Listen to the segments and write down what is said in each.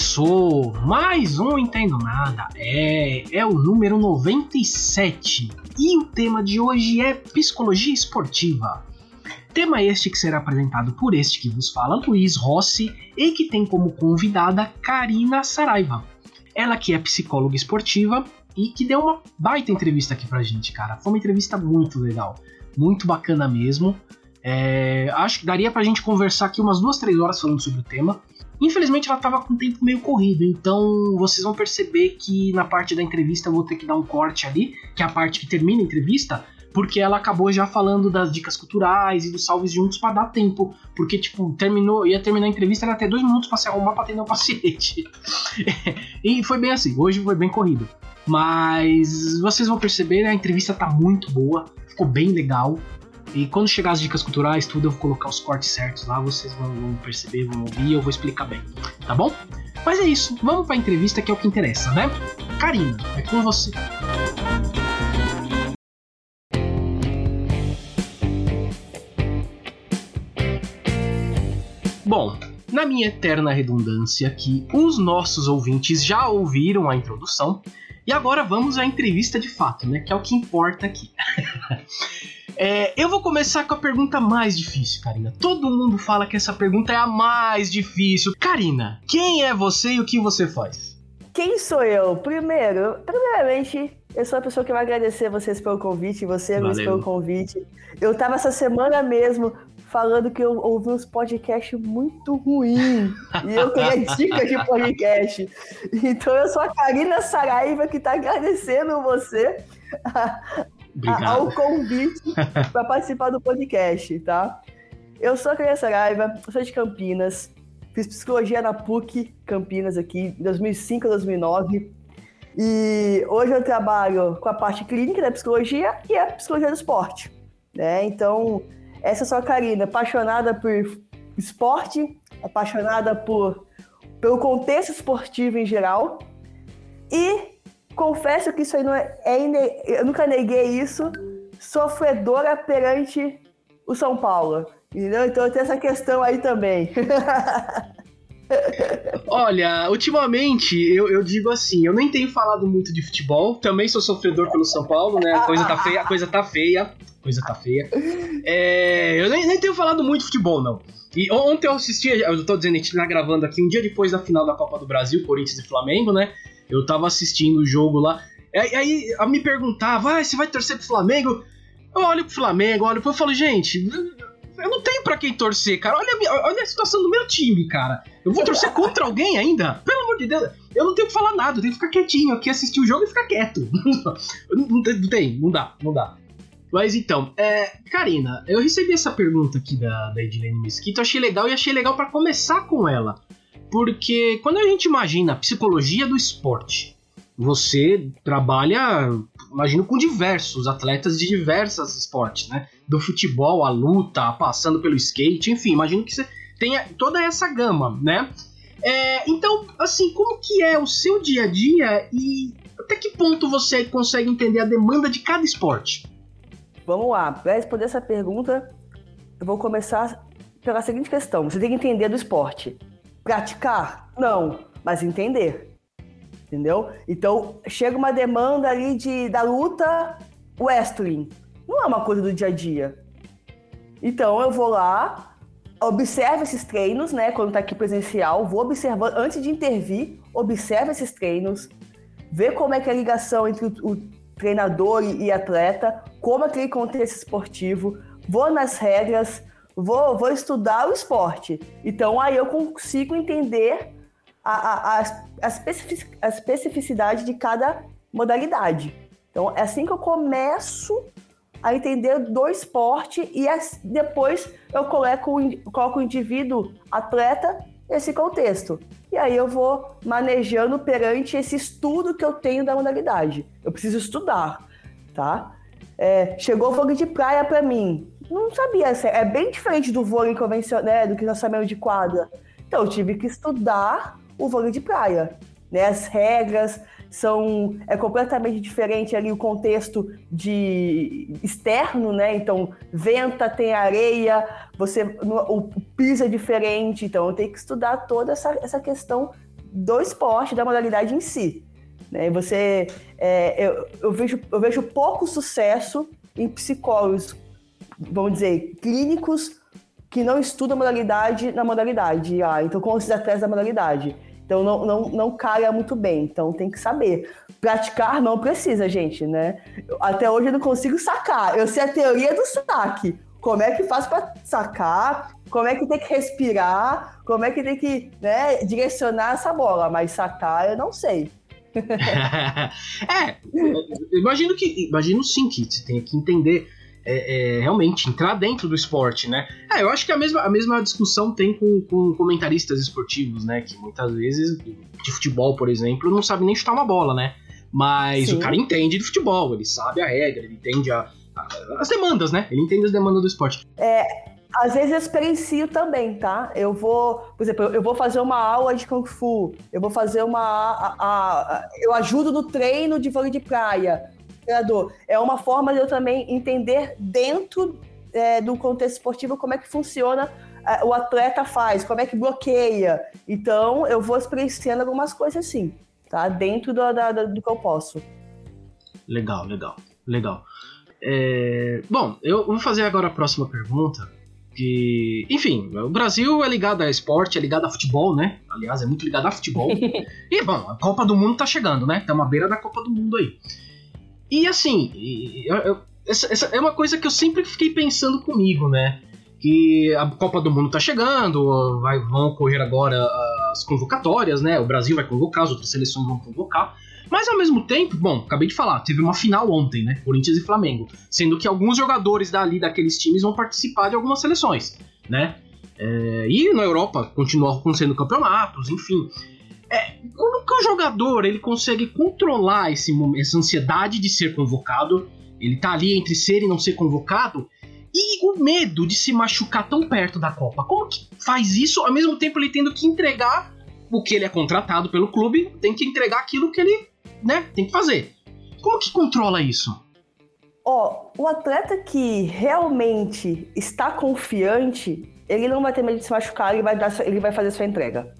Começou mais um Entendo Nada. É, é o número 97. E o tema de hoje é psicologia esportiva. Tema este que será apresentado por este que vos fala, Luiz Rossi, e que tem como convidada Karina Saraiva. Ela que é psicóloga esportiva e que deu uma baita entrevista aqui pra gente, cara. Foi uma entrevista muito legal, muito bacana mesmo. É, acho que daria pra gente conversar aqui umas duas, três horas falando sobre o tema. Infelizmente ela tava com o tempo meio corrido, então vocês vão perceber que na parte da entrevista eu vou ter que dar um corte ali, que é a parte que termina a entrevista, porque ela acabou já falando das dicas culturais e dos salves juntos para dar tempo, porque tipo, terminou, ia terminar a entrevista era até dois minutos para se arrumar para atender o paciente. e foi bem assim, hoje foi bem corrido. Mas vocês vão perceber, a entrevista tá muito boa, ficou bem legal. E quando chegar as dicas culturais, tudo, eu vou colocar os cortes certos lá, vocês vão, vão perceber, vão ouvir eu vou explicar bem, tá bom? Mas é isso, vamos pra entrevista que é o que interessa, né? Karina, é com você. Bom, na minha eterna redundância que os nossos ouvintes já ouviram a introdução, e agora vamos à entrevista de fato, né? Que é o que importa aqui. É, eu vou começar com a pergunta mais difícil, Karina. Todo mundo fala que essa pergunta é a mais difícil. Karina, quem é você e o que você faz? Quem sou eu? Primeiro, primeiramente, eu sou a pessoa que vai agradecer vocês pelo convite, você, Luiz, pelo convite. Eu tava essa semana mesmo falando que eu ouvi uns podcasts muito ruins e eu queria dicas de podcast. Então eu sou a Karina Saraiva que tá agradecendo você Obrigado. ao convite para participar do podcast, tá? Eu sou a Criança Saraiva, sou de Campinas, fiz psicologia na PUC Campinas aqui, em 2005 a 2009. E hoje eu trabalho com a parte clínica da psicologia e a psicologia do esporte. Né? Então, essa é sou a Karina, apaixonada por esporte, apaixonada por, pelo contexto esportivo em geral e confesso que isso aí não é, é eu nunca neguei isso, sofredora perante o São Paulo. Entendeu? Então tem essa questão aí também. Olha, ultimamente eu, eu, digo assim, eu nem tenho falado muito de futebol, também sou sofredor pelo São Paulo, né? A coisa tá feia, a coisa tá feia, coisa tá feia. É, eu nem, nem, tenho falado muito de futebol, não. E ontem eu assisti, eu tô dizendo, a gente tá gravando aqui um dia depois da final da Copa do Brasil, Corinthians e Flamengo, né? Eu tava assistindo o jogo lá. Aí, aí me perguntava, ah, você vai torcer pro Flamengo? Eu olho pro Flamengo, olho pro. Eu falo, gente, eu não tenho para quem torcer, cara. Olha a, minha, olha a situação do meu time, cara. Eu vou torcer contra alguém ainda? Pelo amor de Deus. Eu não tenho que falar nada, eu tenho que ficar quietinho aqui, assistir o jogo e ficar quieto. não, não, tem, não dá, não dá. Mas então, é, Karina, eu recebi essa pergunta aqui da, da Edilene Mesquita, eu achei legal e achei legal para começar com ela. Porque quando a gente imagina a psicologia do esporte, você trabalha, imagino, com diversos atletas de diversos esportes, né? Do futebol, a luta, passando pelo skate, enfim, imagino que você tenha toda essa gama, né? É, então, assim, como que é o seu dia a dia e até que ponto você consegue entender a demanda de cada esporte? Vamos lá, para responder essa pergunta, eu vou começar pela seguinte questão: você tem que entender do esporte. Praticar? Não, mas entender. Entendeu? Então, chega uma demanda ali de, da luta wrestling. Não é uma coisa do dia a dia. Então, eu vou lá, observo esses treinos, né? Quando tá aqui presencial, vou observando, antes de intervir, observo esses treinos, ver como é que é a ligação entre o, o treinador e, atleta, como é aquele contexto esportivo, vou nas regras, vou, vou estudar o esporte. Então aí eu consigo entender a, a, a, a especificidade de cada modalidade. Então é assim que eu começo a entender do esporte e depois eu coloco, coloco o indivíduo atleta nesse contexto. E aí eu vou manejando perante esse estudo que eu tenho da modalidade. Eu preciso estudar, tá? É, chegou o vôlei de praia para mim não sabia. É bem diferente do vôlei convencional, né, do que nós sabemos de quadra. Então, eu tive que estudar o vôlei de praia. Né? As regras são é completamente diferente ali o contexto de externo, né? Então, venta, tem areia, você o piso é diferente, então eu tenho que estudar toda essa, essa questão do esporte, da modalidade em si. Né? Você, é, eu, eu, vejo, eu vejo pouco sucesso em psicólogos, vamos dizer, clínicos que não estudam modalidade na modalidade. Ah, então, com esses atletas da modalidade. Então, não, não, não calha muito bem. Então, tem que saber. Praticar não precisa, gente, né? Até hoje eu não consigo sacar. Eu sei a teoria do saque. Como é que faz para sacar? Como é que tem que respirar? Como é que tem que né, direcionar essa bola? Mas sacar eu não sei. é, imagino que. Imagino sim que você tem que entender é, é, realmente entrar dentro do esporte, né? É, eu acho que a mesma, a mesma discussão tem com, com comentaristas esportivos, né? Que muitas vezes, de futebol, por exemplo, não sabe nem chutar uma bola, né? Mas Sim. o cara entende de futebol, ele sabe a regra, ele entende a, a, as demandas, né? Ele entende as demandas do esporte. É, às vezes eu experiencio também, tá? Eu vou, por exemplo, eu vou fazer uma aula de Kung Fu, eu vou fazer uma. A, a, eu ajudo no treino de vôlei de praia. Treinador. É uma forma de eu também entender dentro é, do contexto esportivo como é que funciona é, o atleta faz, como é que bloqueia. Então, eu vou experienciando algumas coisas assim tá? Dentro do, da, do que eu posso. Legal, legal, legal. É, bom, eu vou fazer agora a próxima pergunta. Que, enfim, o Brasil é ligado a esporte, é ligado a futebol, né? Aliás, é muito ligado a futebol. e, bom, a Copa do Mundo tá chegando, né? Estamos à beira da Copa do Mundo aí. E, assim, eu, eu, essa, essa é uma coisa que eu sempre fiquei pensando comigo, né? Que a Copa do Mundo tá chegando, vai, vão ocorrer agora as convocatórias, né? O Brasil vai convocar, as outras seleções vão convocar. Mas ao mesmo tempo, bom, acabei de falar, teve uma final ontem, né? Corinthians e Flamengo. Sendo que alguns jogadores dali daqueles times vão participar de algumas seleções, né? É, e na Europa continuam acontecendo campeonatos, enfim. É, como que o jogador ele consegue controlar esse, essa ansiedade de ser convocado? Ele tá ali entre ser e não ser convocado e o medo de se machucar tão perto da Copa. Como que faz isso ao mesmo tempo ele tendo que entregar o que ele é contratado pelo clube, tem que entregar aquilo que ele, né, tem que fazer. Como que controla isso? Ó, oh, o atleta que realmente está confiante, ele não vai ter medo de se machucar, ele vai, dar, ele vai fazer sua entrega,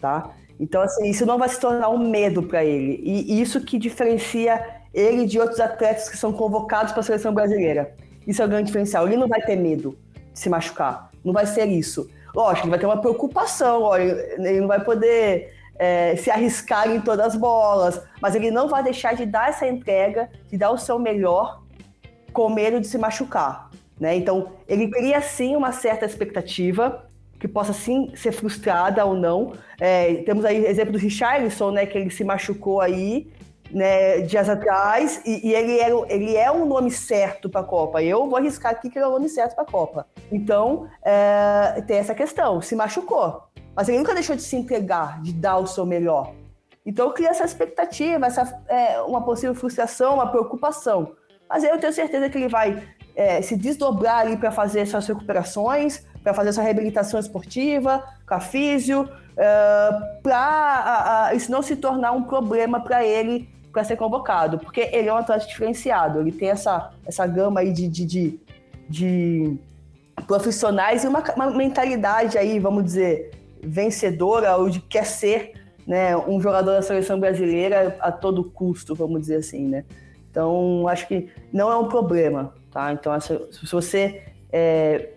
tá? Então, assim, isso não vai se tornar um medo para ele. E isso que diferencia ele de outros atletas que são convocados para a seleção brasileira. Isso é o grande diferencial. Ele não vai ter medo de se machucar. Não vai ser isso. Lógico, ele vai ter uma preocupação, ó, ele não vai poder é, se arriscar em todas as bolas, mas ele não vai deixar de dar essa entrega, de dar o seu melhor, com medo de se machucar. Né? Então, ele cria sim uma certa expectativa, que possa sim ser frustrada ou não. É, temos aí exemplo do Richarlison, né, que ele se machucou aí né, dias atrás, e, e ele, era, ele é um nome certo para a Copa. Eu vou arriscar aqui que ele é o nome certo para a Copa. Então, é, tem essa questão, se machucou. Mas ele nunca deixou de se entregar, de dar o seu melhor. Então, cria essa expectativa, essa, é, uma possível frustração, uma preocupação. Mas eu tenho certeza que ele vai é, se desdobrar ali para fazer suas recuperações, para fazer sua reabilitação esportiva, com a físio, é, para isso não se tornar um problema para ele para ser convocado, porque ele é um atleta diferenciado, ele tem essa, essa gama aí de, de, de, de profissionais e uma, uma, mentalidade aí, vamos dizer, vencedora ou de quer ser né, um jogador da seleção brasileira a todo custo, vamos dizer assim, né? Então, acho que não é um problema, tá? Então, se você é,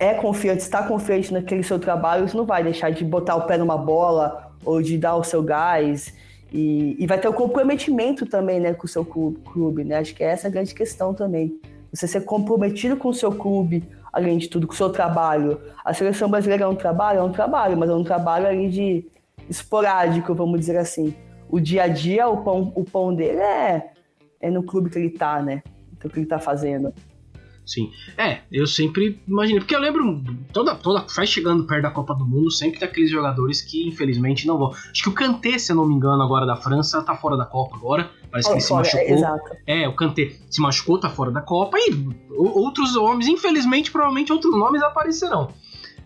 é confiante, está confiante naquele seu trabalho, você não vai deixar de botar o pé numa bola ou de dar o seu gás e, e vai ter o comprometimento também, né, com o seu clube, né? Acho que essa é a grande questão também. Você ser comprometido com o seu clube, além de tudo, com o seu trabalho. A seleção brasileira é um trabalho? É um trabalho, mas é um trabalho ali de esporádico, vamos dizer assim. O dia a dia, o pão, o pão dele é, é no clube que ele tá, né? Então, o que ele tá fazendo. Sim. É, eu sempre imaginei. Porque eu lembro, toda, toda faz chegando perto da Copa do Mundo, sempre tem aqueles jogadores que infelizmente não vão. Acho que o Kanté, se eu não me engano, agora da França, tá fora da Copa agora. Parece que ele se machucou. É, é, o Kanté se machucou, tá fora da Copa. E outros homens, infelizmente, provavelmente outros nomes aparecerão.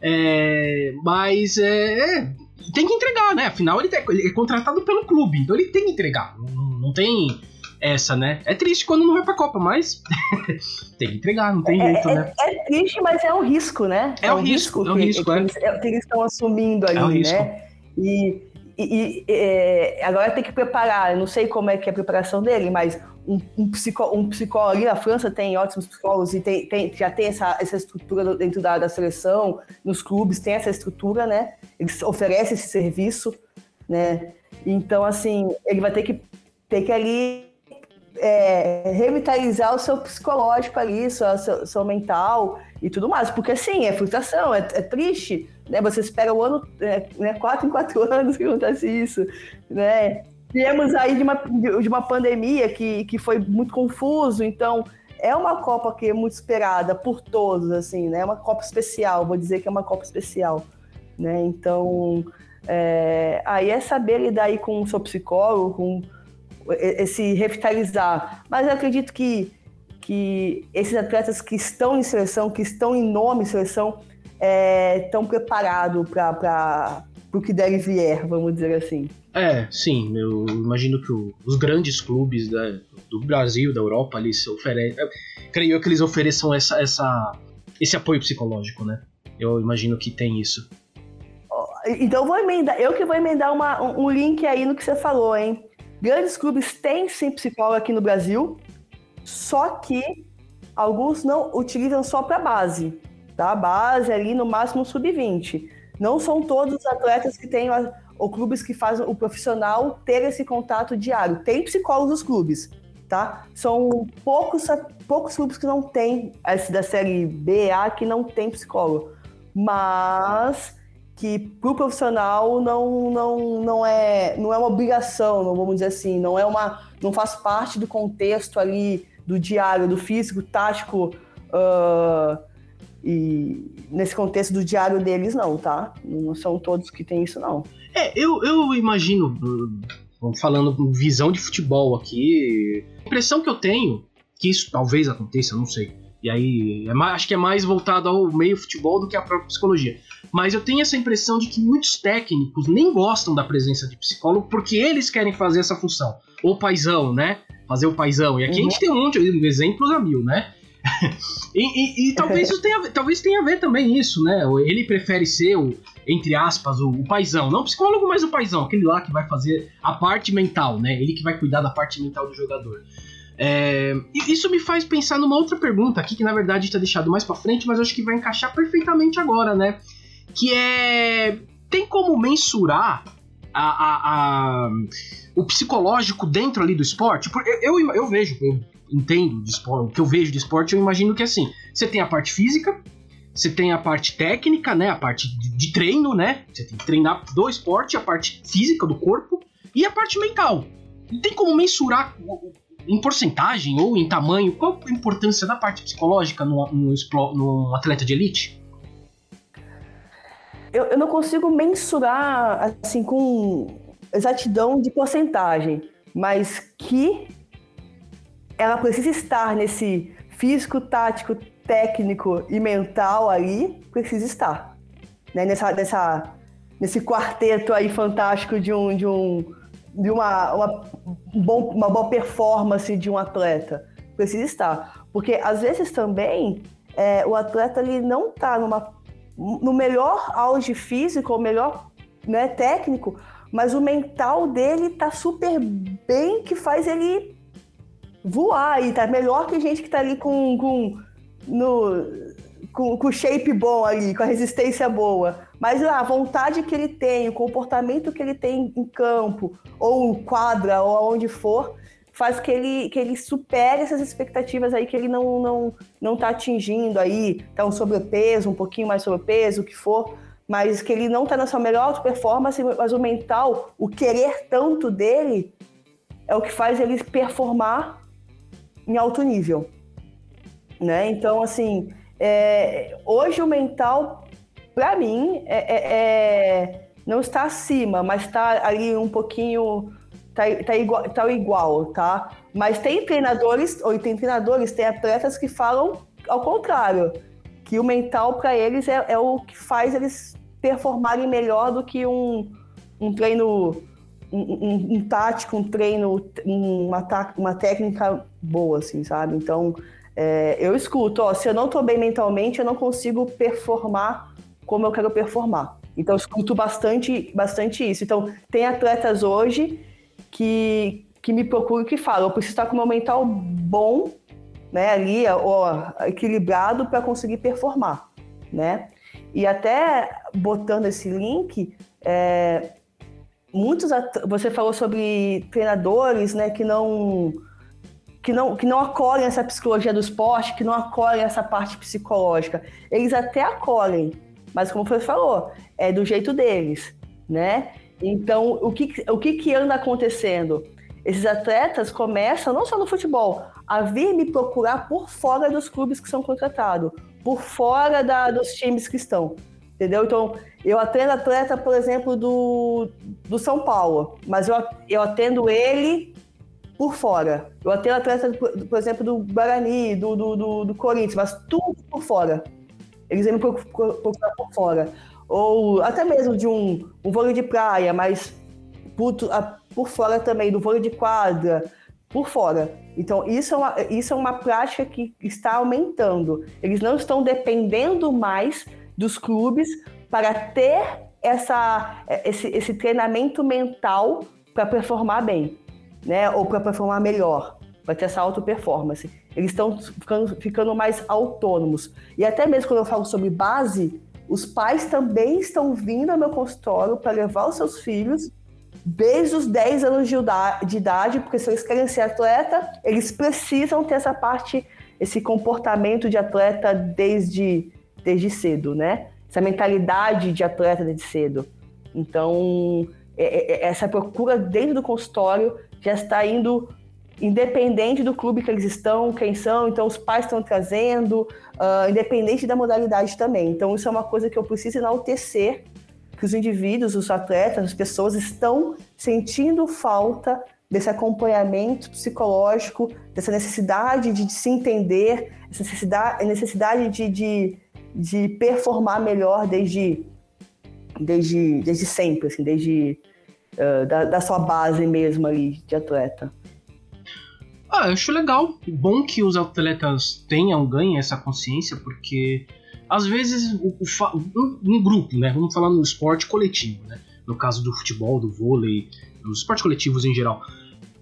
É, mas é, é, tem que entregar, né? Afinal, ele, tá, ele é contratado pelo clube, então ele tem que entregar. Não, não tem essa, né? É triste quando não vai pra Copa, mas tem que entregar, não tem é, jeito, é, né? É triste, mas é um risco, né? É, um risco, é um risco, que, é. Que, eles, que eles estão assumindo ali, é um né? E, e, e é, agora tem que preparar, eu não sei como é que é a preparação dele, mas um, um, psicó, um psicólogo ali, a França tem ótimos psicólogos e tem, tem, já tem essa, essa estrutura dentro da, da seleção, nos clubes tem essa estrutura, né? Eles oferecem esse serviço, né? Então, assim, ele vai ter que ter que ali é, revitalizar o seu psicológico ali, seu, seu, seu, mental e tudo mais. Porque, assim, é frustração, é, é triste, né? Você espera o ano, é, né, quatro em quatro anos que acontece isso, né? Viemos aí de uma, de uma pandemia que, que foi muito confuso, então é uma Copa que é muito esperada por todos, assim, né? É uma Copa especial, vou dizer que é uma Copa especial, né? Então, é, aí é saber lidar aí com o seu psicólogo, com esse revitalizar. Mas eu acredito que, que esses atletas que estão em seleção, que estão em nome em seleção, é, estão preparados para o que der e vier, vamos dizer assim. É, sim, eu imagino que o, os grandes clubes da, do Brasil, da Europa, se oferecem. Creio que eles ofereçam essa, essa, esse apoio psicológico, né? Eu imagino que tem isso. Então eu vou emendar, eu que vou emendar uma, um link aí no que você falou, hein? Grandes clubes têm sim psicólogo aqui no Brasil, só que alguns não utilizam só para base, tá? Base ali no máximo sub-20. Não são todos os atletas que têm ou clubes que fazem o profissional ter esse contato diário. Tem psicólogos nos clubes, tá? São poucos, poucos clubes que não têm, esse da série B, A, que não tem psicólogo. Mas que para o profissional não, não, não, é, não é uma obrigação, não vamos dizer assim, não é uma. não faz parte do contexto ali do diário, do físico, tático. Uh, e nesse contexto do diário deles, não, tá? Não são todos que têm isso, não. É, eu, eu imagino, falando visão de futebol aqui, a impressão que eu tenho, que isso talvez aconteça, não sei. E aí, é mais, acho que é mais voltado ao meio futebol do que à própria psicologia. Mas eu tenho essa impressão de que muitos técnicos nem gostam da presença de psicólogo porque eles querem fazer essa função. O paizão, né? Fazer o paizão. E aqui uhum. a gente tem um monte de exemplos a mil, né? e, e, e, talvez isso tenha, talvez tenha a ver também isso, né? Ele prefere ser o, entre aspas, o, o paizão. Não o psicólogo, mas o paizão. Aquele lá que vai fazer a parte mental, né? Ele que vai cuidar da parte mental do jogador. É, isso me faz pensar numa outra pergunta aqui, que na verdade está deixado mais para frente, mas acho que vai encaixar perfeitamente agora, né? Que é. Tem como mensurar a, a, a, o psicológico dentro ali do esporte? Porque eu, eu, eu vejo, eu entendo de esporte, o que eu vejo de esporte, eu imagino que assim, você tem a parte física, você tem a parte técnica, né? A parte de, treino, né? Você tem que treinar do esporte, a parte física do corpo e a parte mental. Tem como mensurar em porcentagem ou em tamanho, qual a importância da parte psicológica no, no, no atleta de elite? Eu, eu, não consigo mensurar assim com exatidão de porcentagem, mas que ela precisa estar nesse físico, tático, técnico e mental aí, precisa estar. Né? Nessa, nessa, nesse quarteto aí fantástico de um, de um de uma, uma, bom, uma boa performance de um atleta. Precisa estar. Porque às vezes também é, o atleta ele não está no melhor auge físico, ou melhor né, técnico, mas o mental dele tá super bem, que faz ele voar e tá melhor que gente que tá ali com, com, no, com, com shape bom ali, com a resistência boa. Mas a vontade que ele tem, o comportamento que ele tem em campo, ou quadra, ou aonde for, faz que ele, que ele supere essas expectativas aí que ele não, não, não tá atingindo aí, tá um sobrepeso, um pouquinho mais sobrepeso, o que for, mas que ele não tá na sua melhor performance, mas o mental, o querer tanto dele, é o que faz ele performar em alto nível, né? Então, assim, é, hoje o mental para mim, é, é, é, não está acima, mas está ali um pouquinho. Tá, tá, igual, tá igual, tá? Mas tem treinadores, ou tem treinadores, tem atletas que falam ao contrário, que o mental para eles é, é, o que faz eles performarem melhor do que um, um treino, um, um, um tático, um treino, uma, uma técnica boa, assim, sabe? Então, é, eu escuto, ó, se eu não estou bem mentalmente, eu não consigo performar como eu quero performar. Então, eu escuto bastante, bastante isso. Então, tem atletas hoje que, que me procuram e que falam: eu preciso estar com o meu mental bom, né, ali, ó, equilibrado para conseguir performar, né? E até botando esse link, é, muitos você falou sobre treinadores, né, que não que não que não acolhem essa psicologia do esporte, que não acolhem essa parte psicológica. Eles até acolhem, mas como você falou, é do jeito deles, né? Então, o que o que, que anda acontecendo? Esses atletas começam, não só no futebol, a vir me procurar por fora dos clubes que são contratados, por fora da, dos times que estão. Entendeu? Então, eu atendo atleta, por exemplo, do, do São Paulo, mas eu, eu atendo ele por fora. Eu atendo atleta, por, exemplo, do Guarani, do, do, do, do, Corinthians, mas tudo por fora. Eles vêm me procurar por fora. Ou até mesmo de um, um vôlei de praia, mas por, por fora também, do vôlei de quadra, por fora. Então, isso é, uma, isso é uma prática que está aumentando. Eles não estão dependendo mais dos clubes para ter essa, esse, esse treinamento mental para performar bem, né? Ou para performar melhor, para ter essa auto-performance. Eles estão ficando, ficando mais autônomos. E até mesmo quando eu falo sobre base, os pais também estão vindo ao meu consultório para levar os seus filhos desde os 10 anos de idade, porque se eles querem ser atleta, eles precisam ter essa parte, esse comportamento de atleta desde, desde cedo, né? essa mentalidade de atleta desde cedo. Então, é, é, é, essa procura dentro do consultório já está indo independente do clube que eles estão, quem são, então os pais estão trazendo, uh, independente da modalidade também. Então, isso é uma coisa que eu preciso enaltecer, que os indivíduos, os atletas, as pessoas estão sentindo falta desse acompanhamento psicológico, dessa necessidade de, se entender, essa necessidade, necessidade de, de de performar melhor desde, desde, desde sempre, assim, desde uh, da, da, sua base mesmo ali de atleta. Ah, eu acho legal. Bom que os atletas tenham, ganhem essa consciência, porque às vezes o, o, um, um, grupo, né? Vamos falar no esporte coletivo, né? No caso do futebol, do vôlei, dos esportes coletivos em geral.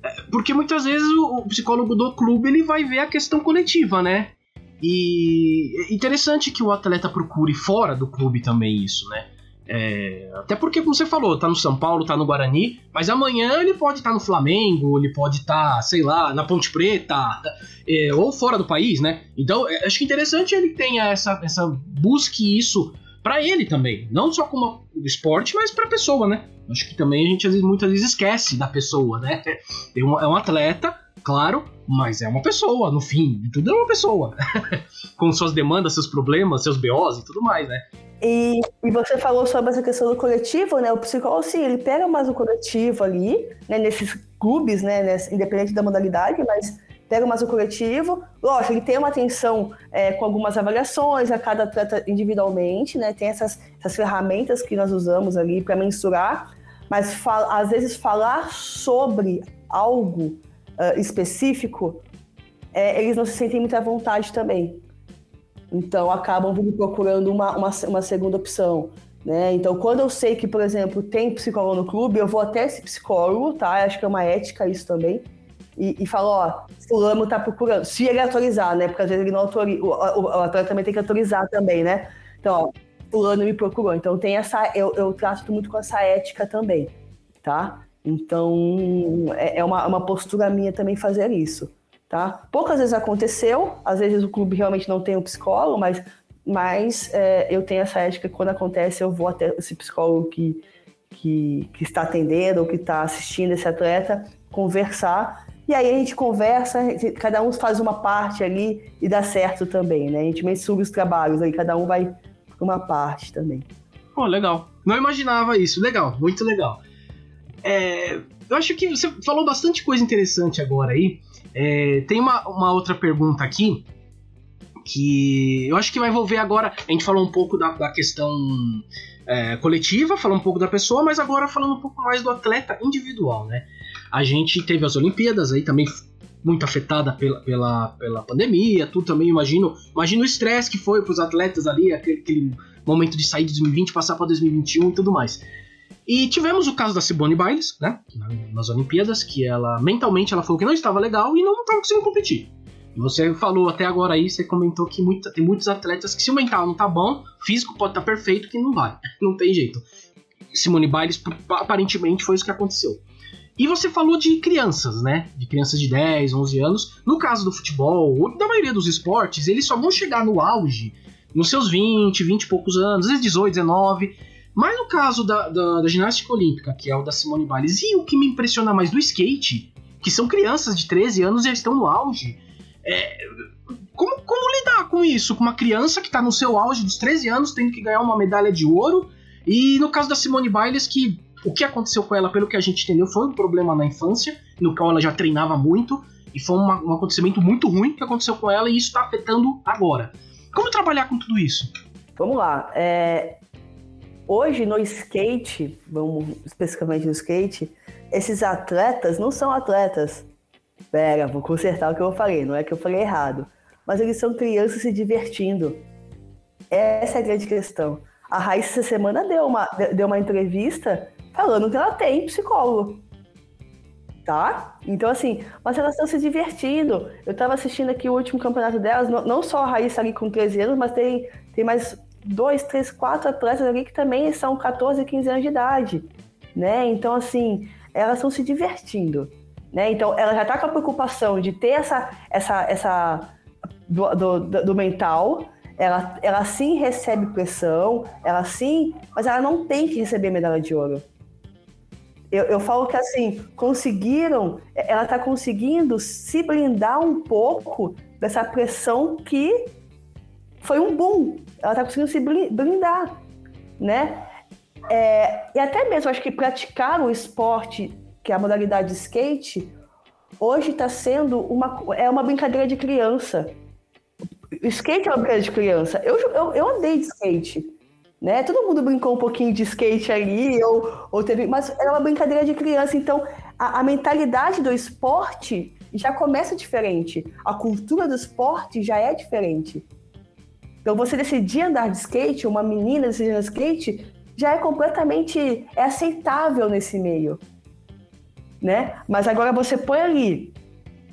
É, porque muitas vezes o, o psicólogo do clube ele vai ver a questão coletiva, né? E é interessante que o atleta procure fora do clube também isso, né? É, até porque, como você falou, tá no São Paulo, tá no Guarani, mas amanhã ele pode estar tá no Flamengo, ele pode estar, tá, sei lá, na Ponte Preta, é, ou fora do país, né? Então, é, acho que interessante ele tenha essa, essa busque isso para ele também, não só como esporte, mas para pessoa, né? Acho que também a gente muitas vezes esquece da pessoa, né? É um, é um atleta, claro, mas é uma pessoa, no fim, tudo é uma pessoa. Com suas demandas, seus problemas, seus BOs e tudo mais, né? E, e, você falou sobre essa questão do coletivo, né? O psicólogo, sim, ele pega mais o coletivo ali, né? Nesses clubes, né? Nesse, independente da modalidade, mas pega mais o coletivo. Lógico, ele tem uma atenção é, com algumas avaliações a cada atleta individualmente, né? Tem essas, essas ferramentas que nós usamos ali para mensurar, mas às vezes falar sobre algo uh, específico, é, eles não se sentem muito à vontade também. Então acabam procurando uma, uma, uma segunda opção. Né? Então, quando eu sei que, por exemplo, tem psicólogo no clube, eu vou até esse psicólogo, tá? Acho que é uma ética isso também e, e fala, ó, fulano tá procurando, se ele autorizar, né? Porque às vezes ele não autoriza, o, o, o atleta também tem que autorizar também, né? Então, ó, fulano me procurou. Então tem essa, eu, eu trato muito com essa ética também, tá? Então é, é uma, uma postura minha também fazer isso, tá? Poucas vezes aconteceu, às vezes o clube realmente não tem um psicólogo, mas, mas é, eu tenho essa ética que quando acontece eu vou até esse psicólogo que, que, que está atendendo ou que está assistindo esse atleta conversar e aí a gente conversa, cada um faz uma parte ali e dá certo também, né? A gente mensura os trabalhos aí, cada um vai uma parte também. Pô, legal. Não imaginava isso. Legal, muito legal. É, eu acho que você falou bastante coisa interessante agora aí. É, tem uma, uma outra pergunta aqui que eu acho que vai envolver agora. A gente falou um pouco da, da questão é, coletiva, falou um pouco da pessoa, mas agora falando um pouco mais do atleta individual, né? A gente teve as Olimpíadas aí também muito afetada pela, pela, pela pandemia, tudo também, imagino, imagino o estresse que foi para os atletas ali, aquele, aquele, momento de sair de 2020, passar para 2021 e tudo mais. E tivemos o caso da Simone Biles, né, nas Olimpíadas, que ela mentalmente ela falou que não estava legal e não estava conseguindo competir. E você falou até agora aí, você comentou que muita, tem muitos atletas que se o mental não tá bom, físico pode estar tá perfeito, que não vai. Não tem jeito. Simone Biles, aparentemente, foi isso que aconteceu. E você falou de crianças, né? De crianças de 10, 11 anos. No caso do futebol, ou da maioria dos esportes, eles só vão chegar no auge nos seus 20, 20 e poucos anos, às vezes 18, 19. Mas no caso da, da, da ginástica olímpica, que é o da Simone Biles, e o que me impressiona mais do skate, que são crianças de 13 anos e eles estão no auge. É, como, como lidar com isso? Com uma criança que está no seu auge dos 13 anos, tendo que ganhar uma medalha de ouro. E no caso da Simone Biles, que o que aconteceu com ela, pelo que a gente entendeu, foi um problema na infância, no qual ela já treinava muito, e foi uma, um acontecimento muito ruim que aconteceu com ela, e isso está afetando agora. Como trabalhar com tudo isso? Vamos lá. É... Hoje no skate, vamos especificamente no skate, esses atletas não são atletas. Pera, vou consertar o que eu falei, não é que eu falei errado. Mas eles são crianças se divertindo. Essa é a grande questão. A Raíssa essa semana deu uma, deu uma entrevista falando que ela tem psicólogo. Tá? Então, assim, mas elas estão se divertindo. Eu estava assistindo aqui o último campeonato delas, não, não só a Raíssa ali com 13 anos, mas tem, tem mais dois, três, quatro atletas ali que também são 14, 15 anos de idade. Né? Então, assim, elas estão se divertindo. Né? Então, ela já está com a preocupação de ter essa, essa, essa do, do, do mental, ela, ela sim recebe pressão, ela sim, mas ela não tem que receber medalha de ouro. Eu, eu falo que assim, conseguiram, ela está conseguindo se blindar um pouco dessa pressão que foi um boom. Ela está conseguindo se blindar, né? É, e até mesmo acho que praticar o esporte, que é a modalidade de skate, hoje está sendo uma, é uma brincadeira de criança. O skate é uma brincadeira de criança. Eu, eu, eu andei de skate né? Todo mundo brincou um pouquinho de skate ali, ou, ou teve, mas era uma brincadeira de criança, então a, a mentalidade do esporte já começa diferente, a cultura do esporte já é diferente. Então você decidir andar de skate, uma menina decidir andar de skate, já é completamente é aceitável nesse meio, né? Mas agora você põe ali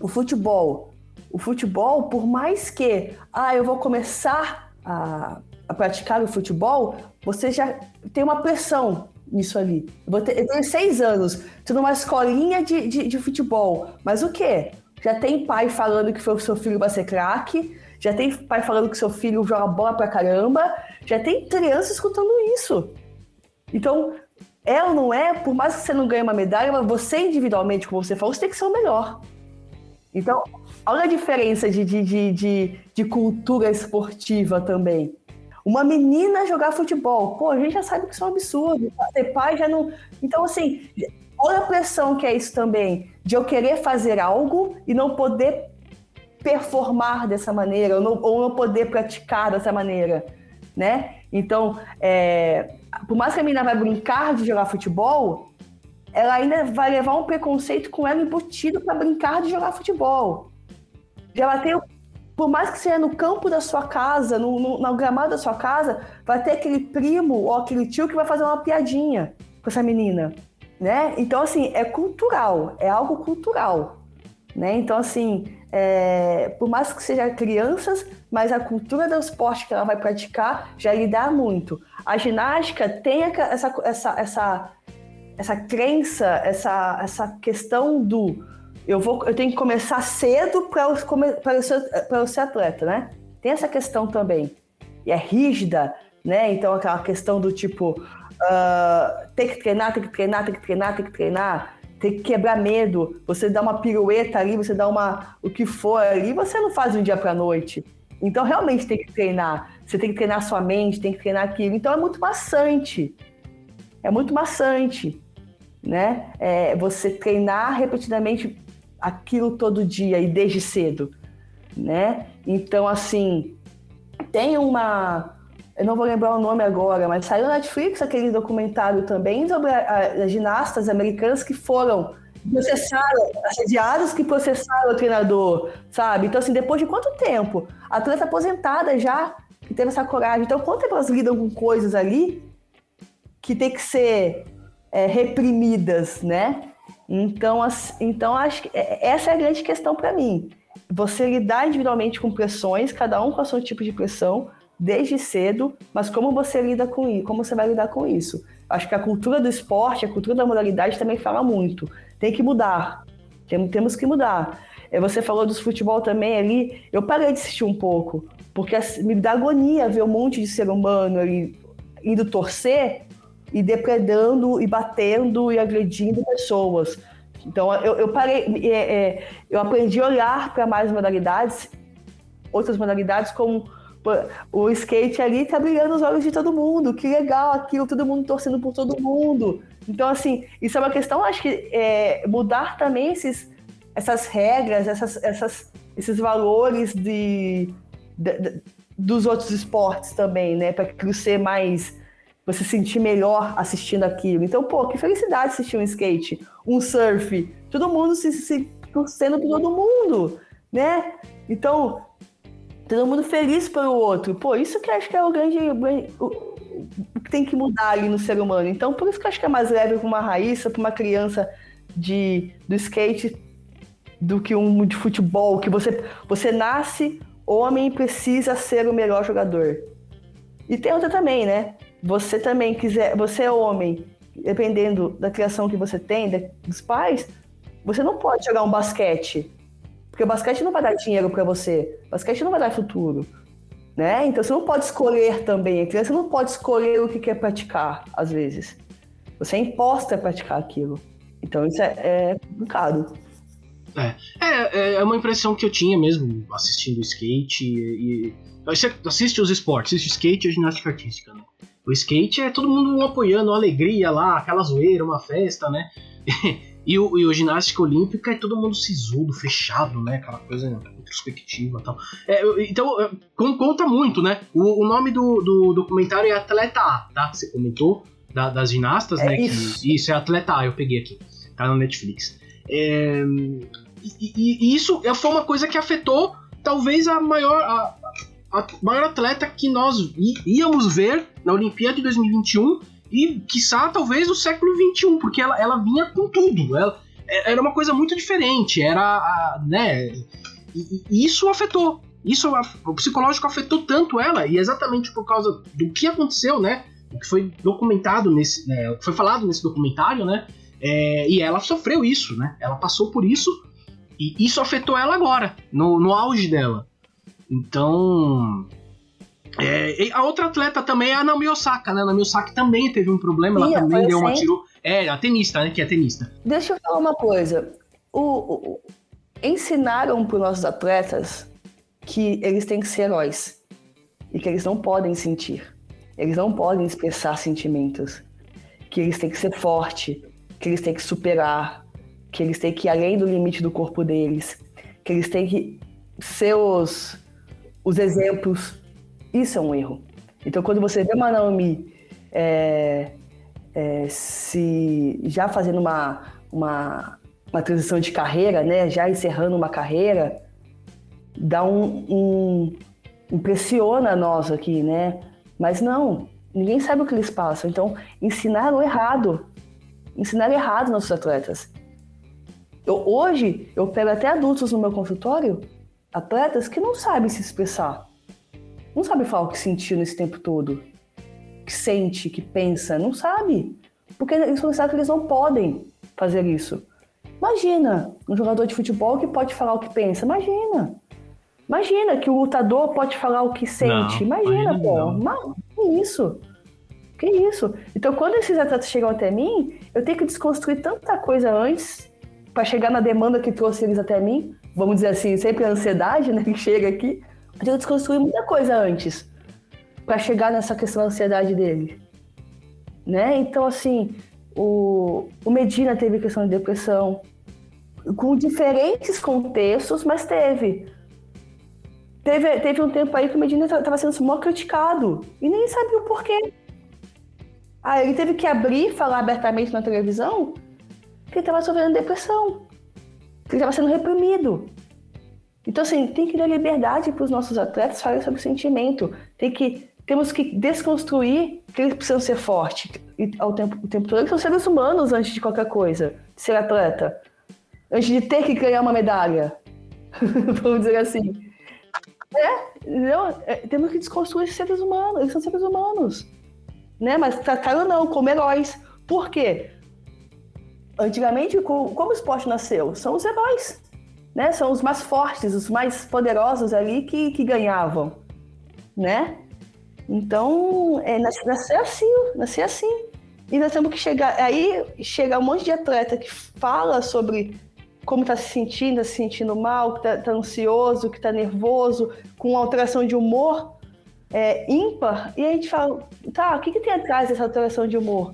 o futebol. O futebol, por mais que, ah, eu vou começar a a praticar o futebol, você já tem uma pressão nisso ali. Eu, ter, eu tenho seis anos, estou numa escolinha de, de, de, futebol, mas o quê? Já tem pai falando que o seu filho vai ser craque, já tem pai falando que seu filho joga bola pra caramba, já tem criança escutando isso. Então, é ou não é, por mais que você não ganhe uma medalha, mas você individualmente, como você falou, você tem que ser o melhor. Então, olha a diferença de, de, de, de, de cultura esportiva também. Uma menina jogar futebol, pô, a gente já sabe que isso é um absurdo. Ter pai já não. Então, assim, olha a pressão que é isso também, de eu querer fazer algo e não poder performar dessa maneira, ou não, ou não poder praticar dessa maneira, né? Então, é, por mais que a menina vai brincar de jogar futebol, ela ainda vai levar um preconceito com ela embutido para brincar de jogar futebol. Ela tem o por mais que seja no campo da sua casa, no, no, no gramado da sua casa, vai ter aquele primo ou aquele tio que vai fazer uma piadinha com essa menina, né? Então, assim, é cultural, é algo cultural, né? Então, assim, é, por mais que sejam crianças, mas a cultura do esporte que ela vai praticar já lhe dá muito. A ginástica tem essa, essa, essa, essa crença, essa, essa questão do eu vou, eu tenho que começar cedo para eu, eu, ser, ser atleta, né? Tem essa questão também. E é rígida, né? Então aquela questão do tipo uh, tem que treinar, tem que treinar, tem que treinar, tem que treinar, tem que quebrar medo. Você dá uma pirueta ali, você dá uma o que for ali, você não faz de um dia para noite. Então realmente tem que treinar. Você tem que treinar sua mente, tem que treinar aquilo. Então é muito maçante. É muito maçante, né? É, você treinar repetidamente aquilo todo dia e desde cedo, né? Então, assim, tem uma. Eu não vou lembrar o nome agora, mas saiu na Netflix aquele documentário também sobre as ginastas americanas que foram processaram, assediados que processaram o treinador, sabe? Então, assim, depois de quanto tempo? A atleta aposentada já, que teve essa coragem. Então, quanto tempo elas lidam com coisas ali que tem que ser é, reprimidas, né? Então, então acho que é, essa é a grande questão para mim. Você lidar individualmente com pressões, cada um com o seu tipo de pressão, desde cedo, mas como você lida com isso, como você vai lidar com isso. Acho que a cultura do esporte, a cultura da modalidade também fala muito. Tem que mudar. temos que mudar. É, você falou dos futebol também ali, eu parei de assistir um pouco, porque me dá agonia ver um monte de ser humano ali indo torcer e depredando e batendo e agredindo pessoas. Então eu, eu parei, é, é, eu aprendi a olhar para mais modalidades, outras modalidades como o skate ali tá brilhando os olhos de todo mundo, que legal aquilo, todo mundo torcendo por todo mundo. Então, assim, isso é uma questão, acho que é, mudar também esses, essas regras, essas, essas, esses valores de, de, de dos outros esportes também, né? Para ser mais. Você sentir melhor assistindo aquilo. Então, pô, que felicidade assistir um skate, um surf, todo mundo se, se torcendo por todo mundo, né? Então, todo mundo feliz pelo outro. Pô, isso que acho que é o grande. O, o que tem que mudar ali no ser humano. Então, por isso que acho que é mais leve para uma Raíssa, para uma criança de, do skate, do que um de futebol, que você, você nasce homem e precisa ser o melhor jogador. E tem outra também, né? Você também quiser, você é homem, dependendo da criação que você tem, dos pais, você não pode jogar um basquete porque o basquete não vai dar dinheiro para você. O basquete não vai dar futuro. Né? Então você não pode escolher também. A criança não pode escolher o que quer praticar, às vezes. Você é imposta a praticar aquilo. Então isso é, é complicado. É. é. é, uma impressão que eu tinha mesmo assistindo skate e, você assiste os esportes, assiste skate e ginástica artística, né? O skate é todo mundo apoiando, alegria lá, aquela zoeira, uma festa, né? E o, e o ginástica olímpica é todo mundo sisudo, fechado, né? Aquela coisa introspectiva e tal. É, então, é, conta muito, né? O, o nome do, do documentário é Atleta A, tá? Você comentou da, das ginastas, é né? Isso. Que, isso, é Atleta A, eu peguei aqui. Tá no Netflix. É, e, e, isso foi uma coisa que afetou talvez a maior, a, a maior atleta que nós íamos ver na Olimpíada de 2021 e, quiçá, talvez do século XXI, porque ela, ela vinha com tudo. Ela, é, era uma coisa muito diferente, era, né, e, e isso afetou. Isso, o psicológico afetou tanto ela, e exatamente por causa do que aconteceu, né, o que foi documentado nesse, né, o que foi falado nesse documentário, né, é, e ela sofreu isso, né, ela passou por isso, e isso afetou ela agora, no, no auge dela. Então, é, a outra atleta também é a Naomi Osaka, né? A Naomi Osaka também teve um problema, Sim, ela também deu uma tiro. É, a tenista, né? Que é tenista. Deixa eu falar uma coisa. O, o, ensinaram para os nossos atletas que eles têm que ser heróis e que eles não podem sentir. Eles não podem expressar sentimentos. Que eles têm que ser forte, que eles têm que superar, que eles têm que ir além do limite do corpo deles, que eles têm que ser os, os exemplos isso é um erro. Então, quando você vê uma Naomi é, é, se já fazendo uma, uma, uma, transição de carreira, né, já encerrando uma carreira, dá um, um impressiona nós aqui, né? Mas não, ninguém sabe o que eles passam. Então, ensinaram errado. Ensinaram errado nossos atletas. Eu, hoje, eu pego até adultos no meu consultório, atletas que não sabem se expressar não sabe falar o que sentiu nesse tempo todo. Que sente, que pensa, não sabe. Porque eles pensaram que eles não podem fazer isso. Imagina um jogador de futebol que pode falar o que pensa. Imagina. Imagina que o lutador pode falar o que sente. Não, imagina, pô. Mas, que isso? Que isso? Então, quando esses atletas chegam até mim, eu tenho que desconstruir tanta coisa antes para chegar na demanda que trouxe eles até mim. Vamos dizer assim, sempre a ansiedade, né, que chega aqui. Tenho que desconstruir muita coisa antes para chegar nessa questão da ansiedade dele. Né? Então, assim, o, o Medina teve questão de depressão, com diferentes contextos, mas teve. Teve, teve um tempo aí que o Medina estava sendo mó criticado e nem sabia o porquê. Ah, ele teve que abrir falar abertamente na televisão que ele estava sofrendo depressão, que ele estava sendo reprimido. Então, assim, tem que dar liberdade para os nossos atletas falarem sobre sentimento. Tem que, temos que desconstruir que eles precisam ser fortes ao tempo, o tempo todo. Eles são seres humanos antes de qualquer coisa, ser atleta. Antes de ter que ganhar uma medalha. Vamos dizer assim. É, é, temos que desconstruir esses seres humanos. Eles são seres humanos. Né? Mas trataram não como heróis. Por quê? Antigamente, como o esporte nasceu? São os heróis né? São os mais fortes, os mais poderosos ali que, que ganhavam, né? Então, é, nascer assim, nascer assim. E nós temos que chegar. Aí chega um monte de atleta que fala sobre como está se sentindo, tá se sentindo mal, que está tá ansioso, que está nervoso, com alteração de humor é, ímpar. E a gente fala, tá, o que, que tem atrás dessa alteração de humor?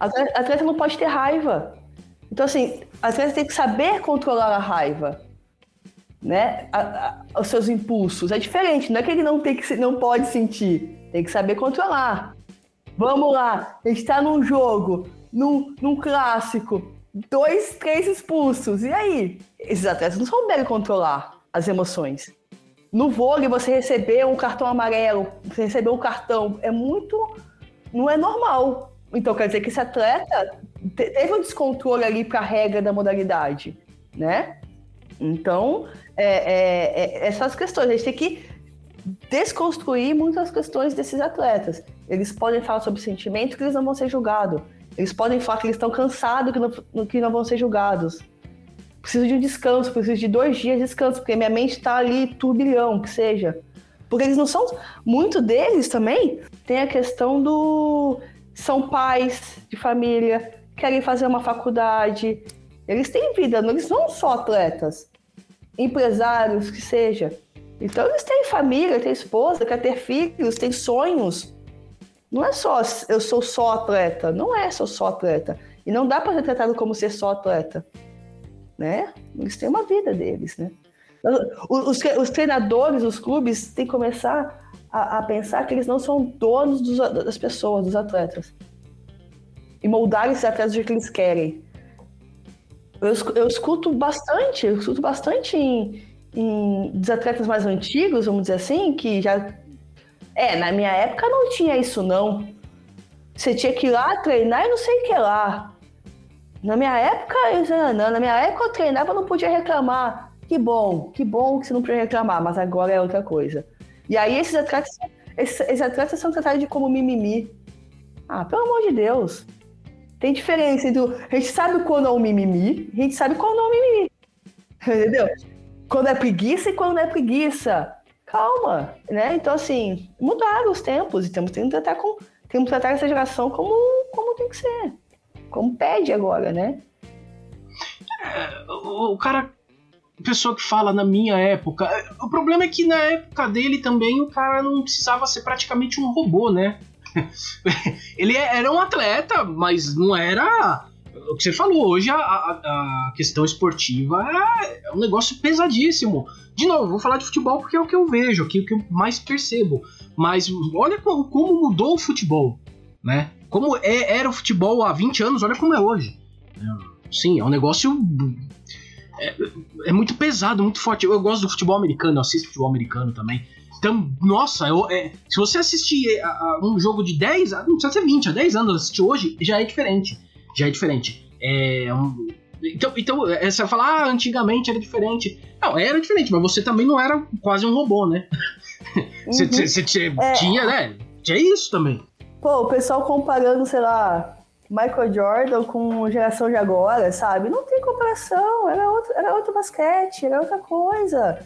A atleta não pode ter raiva. Então, assim, às vezes tem que saber controlar a raiva, né? A, a, os seus impulsos. É diferente, não é que ele não, tem que, não pode sentir, tem que saber controlar. Vamos lá, a gente está num jogo, num, num clássico, dois, três expulsos. E aí? Esses atletas não souberam controlar as emoções. No vôlei, você recebeu um cartão amarelo, você recebeu um cartão, é muito. não é normal. Então quer dizer que esse atleta teve um descontrole ali para a regra da modalidade, né? Então, é, é, é, essas questões, a gente tem que desconstruir muitas questões desses atletas. Eles podem falar sobre sentimento que eles não vão ser julgados. Eles podem falar que eles estão cansados que não, que não vão ser julgados. Preciso de um descanso, preciso de dois dias de descanso, porque minha mente está ali turbilhão, que seja. Porque eles não são. Muito deles também tem a questão do. São pais de família, querem fazer uma faculdade, eles têm vida, eles não são só atletas, empresários, que seja. Então eles têm família, têm esposa, quer ter filhos, têm sonhos. Não é só eu sou só atleta, não é só só atleta. E não dá para ser tratado como ser só atleta, né? Eles têm uma vida deles, né? Os, os treinadores, os clubes têm que começar a, a, pensar que eles não são donos dos, das pessoas, dos atletas e moldar esses atletas do que eles querem. Eu, eu escuto bastante, eu escuto bastante em, em dos atletas mais antigos, vamos dizer assim, que já. É, na minha época não tinha isso, não. Você tinha que ir lá treinar e não sei o que lá. Na minha época, eu, não, na minha época eu treinava não podia reclamar. Que bom, que bom que você não podia reclamar, mas agora é outra coisa. E aí esses atletas, esses, esses atletas são tratados de como mimimi. Ah, pelo amor de Deus. Tem diferença entre. A gente sabe quando é um mimimi, a gente sabe quando é um mimimi. Entendeu? Quando é preguiça e quando não é preguiça. Calma, né? Então, assim, mudaram os tempos e temos, que tratar com, temos que tratar essa geração como, como tem que ser. Como pede agora, né? É, o, o cara pessoa que fala na minha época. É, o problema é que na época dele também o cara não precisava ser praticamente um robô, né? Ele é, era um atleta, mas não era o que você falou. Hoje a, a, questão esportiva é, é, um negócio pesadíssimo. De novo, vou falar de futebol porque é o que eu vejo, aqui, o que eu mais percebo. Mas olha como, como mudou o futebol, né? Como é, era o futebol há 20 anos, olha como é hoje. Sim, é um negócio. É, é muito pesado, muito forte. Eu, eu gosto do futebol americano, eu assisto futebol americano também. Então, nossa, eu, é, se você assistir a, a um jogo de 10, não precisa ser 20, a 10 anos assistir hoje, já é diferente. Já é diferente. É um, então, então é, você vai falar, ah, antigamente era diferente. Não, era diferente, mas você também não era quase um robô, né? Você, uhum. é. tinha, né? Tinha isso também. Pô, o pessoal comparando, sei lá, Michael Jordan com geração de agora, sabe? Não tem comparação, era outro, era outro basquete, era outra coisa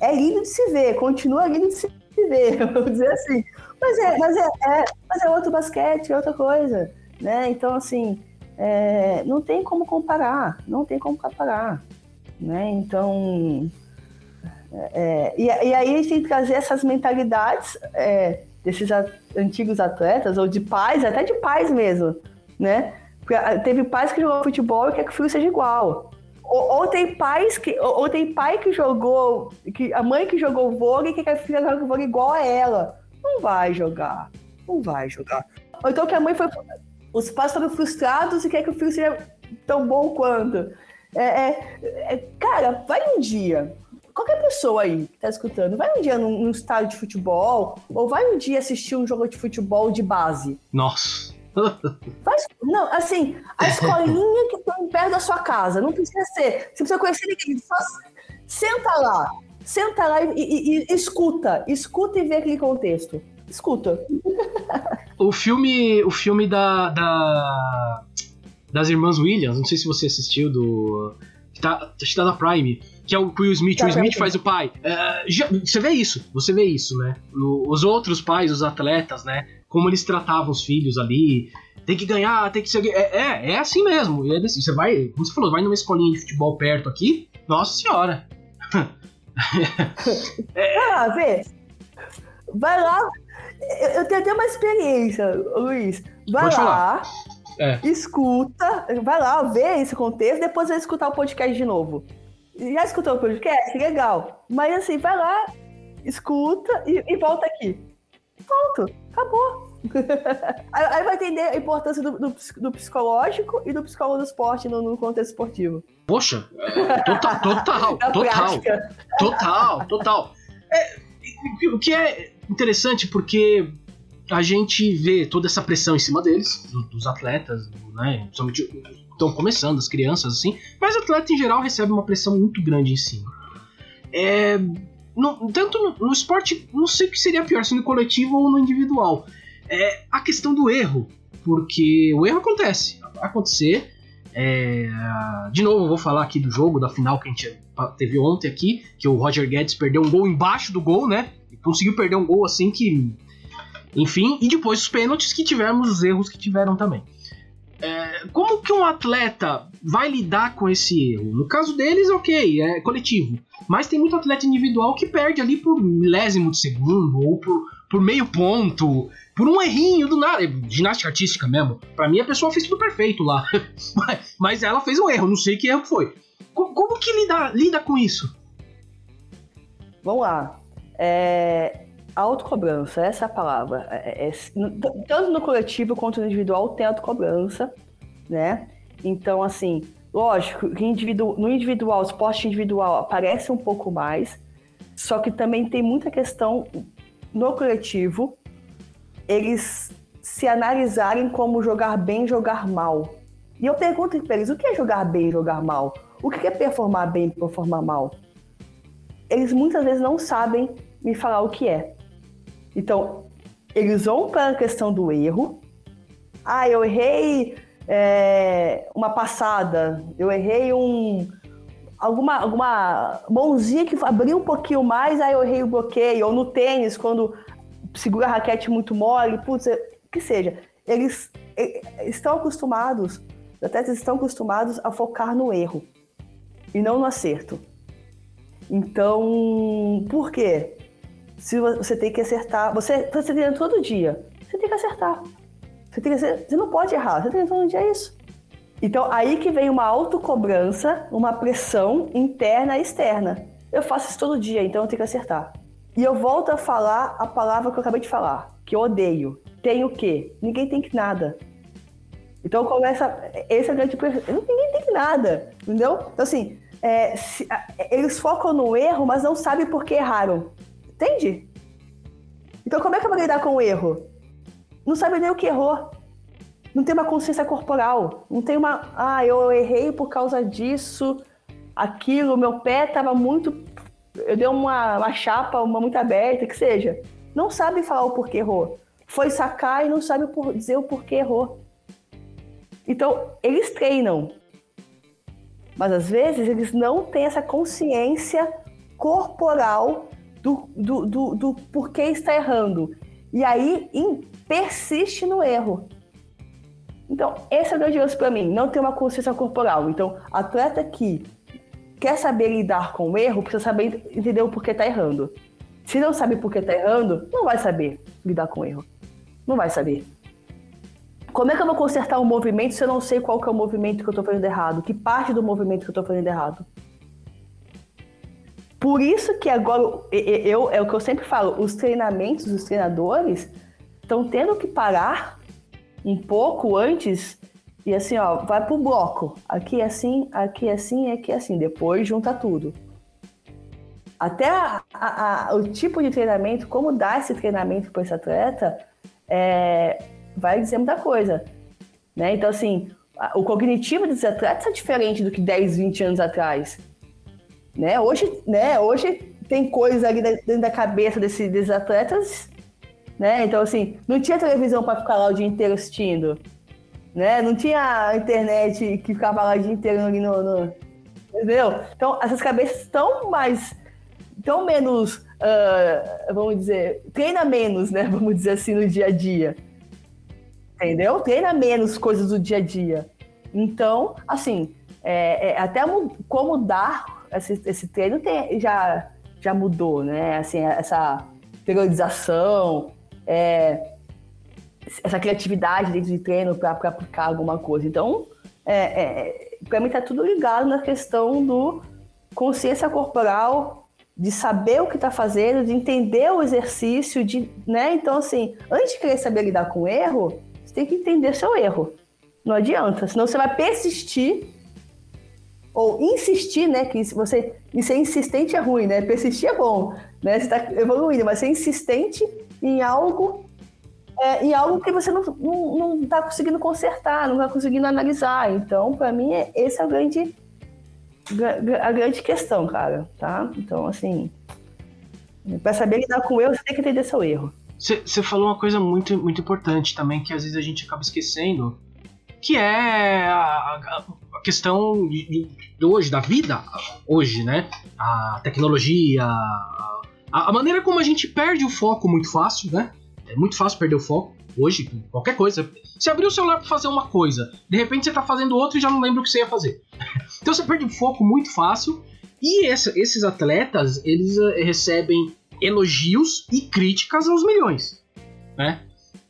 é lindo de se ver, continua lindo de se ver, vamos dizer assim. Mas é, mas é, é, mas é outro basquete, é outra coisa, né? Então, assim, é, não tem como comparar, não tem como comparar, né? Então, é, e, e, aí a gente tem que trazer essas mentalidades é, desses antigos atletas, ou de pais, até de pais mesmo, né? Porque ah, teve pais que jogam futebol e quer que o filho seja igual. Ou, ou, tem pais que. Ou, ou, tem pai que jogou. Que, a mãe que jogou vôlei que quer que a filha jogue vôlei igual a ela. Não vai jogar. Não vai jogar. Ou então que a mãe foi. Os pais foram frustrados e quer que o filho seja tão bom quanto. É, é, é, cara, vai um dia. Qualquer pessoa aí que tá escutando, vai um dia num, num estádio de futebol, ou vai um dia assistir um jogo de futebol de base. Nossa. Faz, não, assim, a escolinha que tem perto da sua casa, não precisa ser. Você precisa conhecer ninguém. Só senta lá. Senta lá e, e, e escuta. Escuta e vê aquele contexto. Escuta. O filme, o filme da, da das irmãs Williams, não sei se você assistiu do tá, tá na Prime, que é o Will Smith, tá, o Smith faz o pai. É, já, você vê isso, você vê isso, né? os outros pais, os atletas, né? Como eles tratavam os filhos ali. Tem que ganhar, tem que ser. É, é, é assim mesmo. É você vai, como você falou, vai numa escolinha de futebol perto aqui. Nossa senhora. é. Ah, vê. Vai lá, eu tenho até uma experiência, Luiz. Vai Pode lá, é. escuta, vai lá, vê esse contexto, depois vai escutar o podcast de novo. Já escutou o podcast? Legal. Mas assim, vai lá, escuta e, e volta aqui. Pronto, acabou. Aí, aí, vai entender a importância do, do, do, psicológico e do psicólogo do esporte no, no contexto esportivo. Poxa, total, total, total, total, total. É, o que é interessante porque a gente vê toda essa pressão em cima deles, dos atletas, né? Principalmente estão começando, as crianças, assim, mas o atleta em geral recebe uma pressão muito grande em cima. É, no, tanto no, no, esporte, não sei o que seria pior, se no coletivo ou no individual. É a questão do erro, porque o erro acontece, vai acontecer. É, de novo, vou falar aqui do jogo, da final que a gente teve ontem aqui, que o Roger Guedes perdeu um gol embaixo do gol, né? conseguiu perder um gol assim que. Enfim, e depois os pênaltis que tivemos, os erros que tiveram também. É, como que um atleta vai lidar com esse erro? No caso deles, ok, é coletivo. Mas tem muito atleta individual que perde ali por milésimo de segundo, ou por, por meio ponto, por um errinho do nada. Ginástica artística mesmo. Para mim, a pessoa fez tudo perfeito lá. mas ela fez um erro, não sei que erro foi. Como, que lida, lida com isso? Vamos lá. É, autocobrança, essa é a palavra. É, é, tanto no coletivo quanto no individual tem autocobrança, né? Então, assim, lógico individu no individual, esporte individual aparece um pouco mais, só que também tem muita questão no coletivo, eles se analisarem como jogar bem jogar mal. E eu pergunto para eles, o que é jogar bem jogar mal? O que é performar bem performar mal? eles muitas vezes não sabem me falar o que é. Então, eles vão para a questão do erro. Ah, eu errei é, uma passada, eu errei um alguma, alguma mãozinha que abriu um pouquinho mais, aí eu errei o bloqueio, ou no tênis, quando segura a raquete muito mole, putz, é, que seja. Eles, eles estão acostumados, os atletas estão acostumados a focar no erro e não no acerto. Então, por quê? Se você tem que acertar, você você treina todo dia, você tem que acertar. Você, tem que, você não pode errar, você treina todo dia é isso. Então, aí que vem uma autocobrança, uma pressão interna e externa. Eu faço isso todo dia, então eu tenho que acertar. E eu volto a falar a palavra que eu acabei de falar, que eu odeio. Tem o quê? Ninguém tem que nada. Então começa. Esse é o grande. Ninguém tem que nada, entendeu? Então, assim, é, se, eles focam no erro, mas não sabem por que erraram. Entende? Então, como é que eu vou lidar com o erro? Não sabe nem o que errou. Não tem uma consciência corporal. Não tem uma. Ah, eu errei por causa disso, aquilo, meu pé estava muito. Eu dei uma, uma chapa, uma muito aberta, que seja. Não sabe falar o porquê errou. Foi sacar e não sabe dizer o porquê errou. Então, eles treinam, mas às vezes eles não têm essa consciência corporal do, do, do, do porquê está errando. E aí persiste no erro. Então, esse é o grande lance para mim, não ter uma consciência corporal. Então, atleta que quer saber lidar com o erro, precisa saber entender o porquê está errando. Se não sabe por que está errando, não vai saber lidar com o erro. Não vai saber. Como é que eu vou consertar um movimento se eu não sei qual que é o movimento que eu estou fazendo errado? Que parte do movimento que eu estou fazendo errado? Por isso que agora, eu, é o que eu sempre falo, os treinamentos, os treinadores estão tendo que parar um pouco antes E assim, ó, vai pro bloco. Aqui é assim, aqui é assim, aqui é assim. Depois junta tudo. Até a, a, a, o tipo de treinamento, como dar esse treinamento para esse atleta, é, vai dizer muita coisa. Né? Então, assim, o cognitivo desses atletas é diferente do que 10, 20 anos atrás. Né? Hoje, né? Hoje tem coisas ali dentro da cabeça desse, desses atletas, né? Então, assim, não tinha televisão para ficar lá o dia inteiro assistindo, né? Não tinha internet que ficava lá o dia inteiro ali no, no... Entendeu? Então, essas cabeças estão mais... estão menos, uh, vamos dizer, treina menos, né? Vamos dizer assim, no dia a dia. Entendeu? Treina menos coisas do dia a dia. Então, assim, é, é, até como dar esse, esse treino tem, já já mudou, né? Assim, essa periodização, é, essa criatividade dentro de treino para aplicar alguma coisa. Então, é, é, para mim está tudo ligado na questão do consciência corporal, de saber o que está fazendo, de entender o exercício, de, né? Então, assim, antes de querer saber lidar com o erro, você tem que entender seu erro. Não adianta, senão você vai persistir ou insistir, né? Que você e ser insistente é ruim, né? Persistir é bom, né? Você está evoluindo, mas ser insistente em algo é, em algo que você não, não, não tá conseguindo consertar, não está conseguindo analisar. Então, para mim, é, esse é o grande a grande questão, cara, tá? Então, assim, para saber lidar com o erro, você tem que entender seu erro. Você falou uma coisa muito, muito importante também, que às vezes a gente acaba esquecendo, que é a, a questão de, de, hoje, da vida hoje, né? A tecnologia, a, a, maneira como a gente perde o foco muito fácil, né? É muito fácil perder o foco hoje, qualquer coisa. Você abriu o celular para fazer uma coisa, de repente você tá fazendo outra e já não lembra o que você ia fazer. então você perde o foco muito fácil. E essa, esses atletas, eles uh, recebem elogios e críticas aos milhões, né?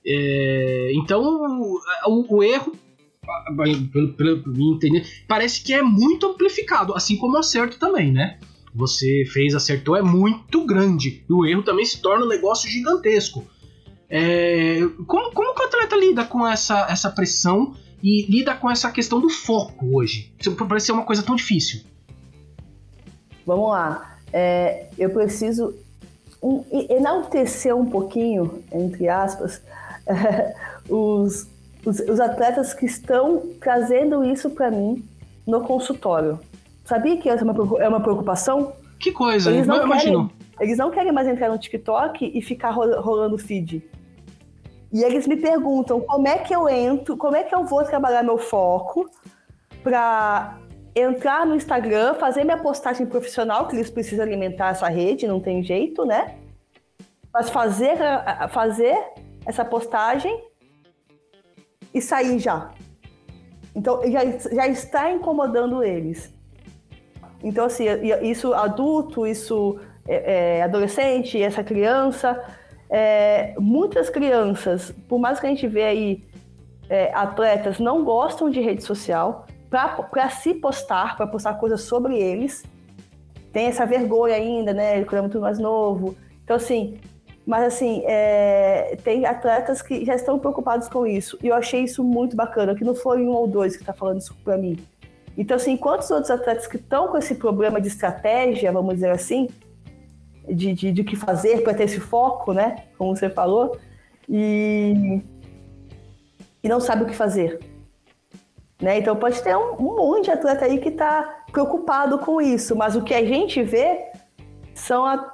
É, então o, o, erro pelo, pelo, pelo entender, parece que é muito amplificado, assim como o acerto também, né? Você fez, acertou, é muito grande. E o erro também se torna um negócio gigantesco. É, como, como que o atleta lida com essa, essa pressão e lida com essa questão do foco hoje? Parece ser uma coisa tão difícil. Vamos lá. É, eu preciso um, enaltecer um pouquinho, entre aspas, os, os, os atletas que estão trazendo isso para mim no consultório. Sabia que essa é uma, é uma preocupação? Que coisa, eles não, querem, eles não querem mais entrar no TikTok e ficar rolando feed. E eles me perguntam como é que eu entro, como é que eu vou trabalhar meu foco para entrar no Instagram, fazer minha postagem profissional, que eles precisam alimentar essa rede, não tem jeito, né? Mas fazer, fazer essa postagem e sair já. Então, já, já está incomodando eles. Então, assim, isso adulto, isso é, é, adolescente, essa criança, é, muitas crianças, por mais que a gente vê aí é, atletas, não gostam de rede social para se postar, para postar coisas sobre eles. Tem essa vergonha ainda, né? Ele é muito mais novo. Então, assim, mas assim, é, tem atletas que já estão preocupados com isso. E eu achei isso muito bacana, que não foi um ou dois que está falando isso para mim. Então, assim, quantos outros atletas que estão com esse problema de estratégia, vamos dizer assim, de, de, de que fazer para ter esse foco, né? Como você falou, e, e não sabe o que fazer. Né? Então pode ter um, um monte de atleta aí que está preocupado com isso, mas o que a gente vê são a,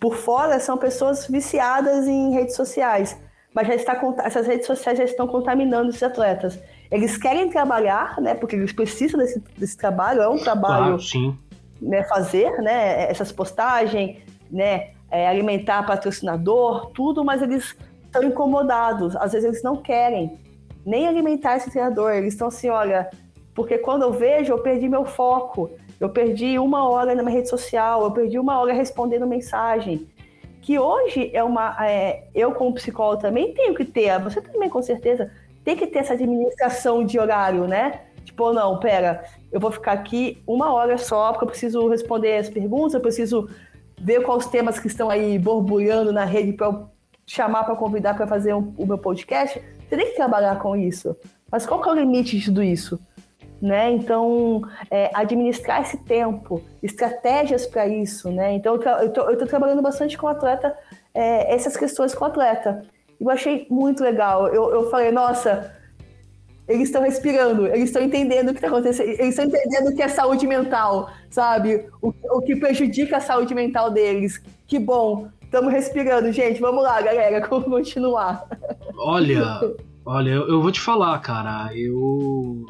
por fora são pessoas viciadas em redes sociais, mas já está, essas redes sociais já estão contaminando esses atletas. Eles querem trabalhar, né? Porque eles precisam desse, desse trabalho, é um trabalho claro. Né, fazer, né? Essas postagens, né? É, alimentar patrocinador, tudo, mas eles estão incomodados. Às vezes eles não querem nem alimentar esse treinador. Eles estão assim, olha, porque quando eu vejo, eu perdi meu foco. Eu perdi uma hora na minha rede social, eu perdi uma hora respondendo mensagem. Que hoje é uma. É, eu, como psicólogo, também tenho que ter, você também com certeza, tem que ter essa administração de horário, né? Tipo, não, pera, eu vou ficar aqui uma hora só, porque eu preciso responder as perguntas, eu preciso ver quais temas que estão aí borbulhando na rede para eu chamar para convidar para fazer um, o meu podcast. Você tem que trabalhar com isso, Mas qual que é o limite de tudo isso? Né? Então, é, administrar esse tempo, estratégias para isso, né? Então, eu estou trabalhando bastante com o atleta, é, essas questões com o atleta. Eu achei muito legal. Eu, eu falei, nossa, eles estão respirando, eles estão entendendo o que está acontecendo, eles estão entendendo o que é saúde mental, sabe? O, o que prejudica a saúde mental deles. Que bom, estamos respirando, gente. Vamos lá, galera, continuar. Olha, olha, eu, eu vou te falar, cara, eu.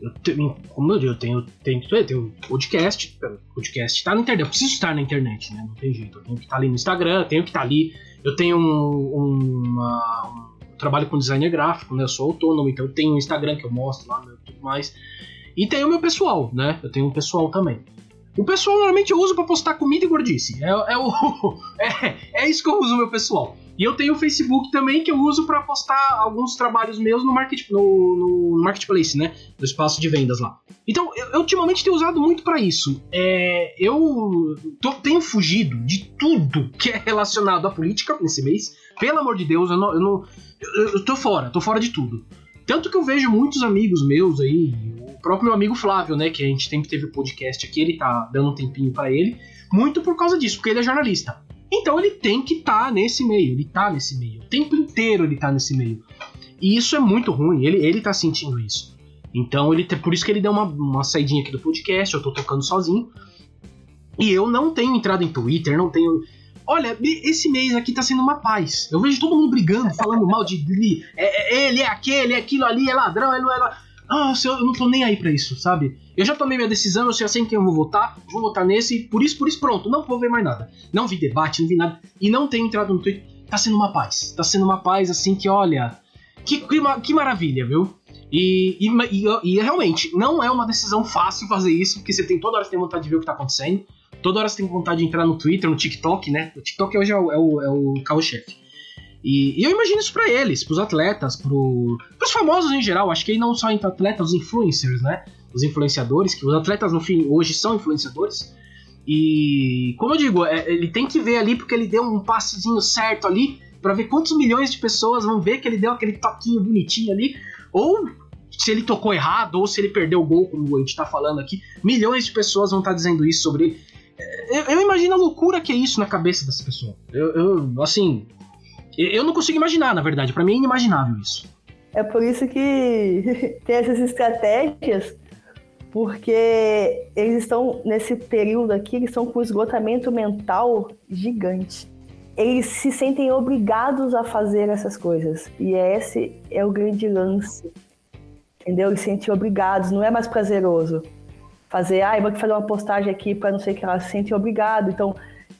Eu tenho, como eu digo, eu tenho, tenho, tenho, podcast, podcast tá na internet, eu preciso estar na internet, né? Não tem jeito, eu tenho que estar ali no Instagram, tenho que estar ali, eu tenho um, uma, trabalho com designer gráfico, né? Eu sou autônomo, então eu tenho um Instagram que eu mostro lá, e tudo mais. E tem o meu pessoal, né? Eu tenho um pessoal também. O pessoal normalmente eu uso para postar comida e gordice. É, é, o, é, é isso que eu uso meu pessoal. E eu tenho o Facebook também que eu uso para postar alguns trabalhos meus no, market, no, no, marketplace, né? No espaço de vendas lá. Então, eu, eu ultimamente tenho usado muito para isso. É, eu tô, tenho fugido de tudo que é relacionado à política nesse mês. Pelo amor de Deus, eu não, eu não eu, eu tô fora, tô fora de tudo. Tanto que eu vejo muitos amigos meus aí, o próprio meu amigo Flávio, né, que a gente sempre teve podcast aqui, ele tá dando um tempinho para ele, muito por causa disso, porque ele é jornalista. Então ele tem que estar tá nesse meio, ele tá nesse meio. O tempo inteiro ele tá nesse meio. E isso é muito ruim, ele, ele tá sentindo isso. Então ele por isso que ele deu uma, uma saidinha aqui do podcast, eu tô tocando sozinho. E eu não tenho entrado em Twitter, não tenho. Olha, esse mês aqui tá sendo uma paz. Eu vejo todo mundo brigando, falando mal de ele, é, é, ele é aquele, é aquilo ali, é ladrão, ele não é ladrão. Nossa, eu não tô nem aí pra isso, sabe? Eu já tomei minha decisão, eu já sei em quem eu vou votar, vou votar nesse, por isso, por isso, pronto, não vou ver mais nada. Não vi debate, não vi nada. E não tenho entrado no Twitter. Tá sendo uma paz. Tá sendo uma paz assim que, olha. Que, que, que maravilha, viu? E, e, e, e, realmente, não é uma decisão fácil fazer isso, porque você tem toda hora você tem vontade de ver o que tá acontecendo. Toda hora você tem vontade de entrar no Twitter, no TikTok, né? O TikTok hoje é o, é o, é o carro-chefe. E, e, eu imagino isso para eles, pros atletas, pro, pros famosos em geral. Acho que aí não só entre atletas, os influencers, né? Os influenciadores, que os atletas no fim hoje são influenciadores. E como eu digo, é, ele tem que ver ali porque ele deu um passezinho certo ali para ver quantos milhões de pessoas vão ver que ele deu aquele toquinho bonitinho ali, ou se ele tocou errado, ou se ele perdeu o gol, como a gente tá falando aqui. Milhões de pessoas vão estar tá dizendo isso sobre ele eu, eu, imagino a loucura que é isso na cabeça dessa pessoa. Eu, eu assim. Eu não consigo imaginar, na verdade. Para mim é inimaginável isso. É por isso que tem essas estratégias, porque eles estão, nesse período aqui, eles estão com esgotamento mental gigante. Eles se sentem obrigados a fazer essas coisas. E esse é o grande lance. Entendeu? Eles se sentem obrigados, não é mais prazeroso fazer, ah, vou fazer uma postagem aqui para não sei o que ela se sente obrigado. Então,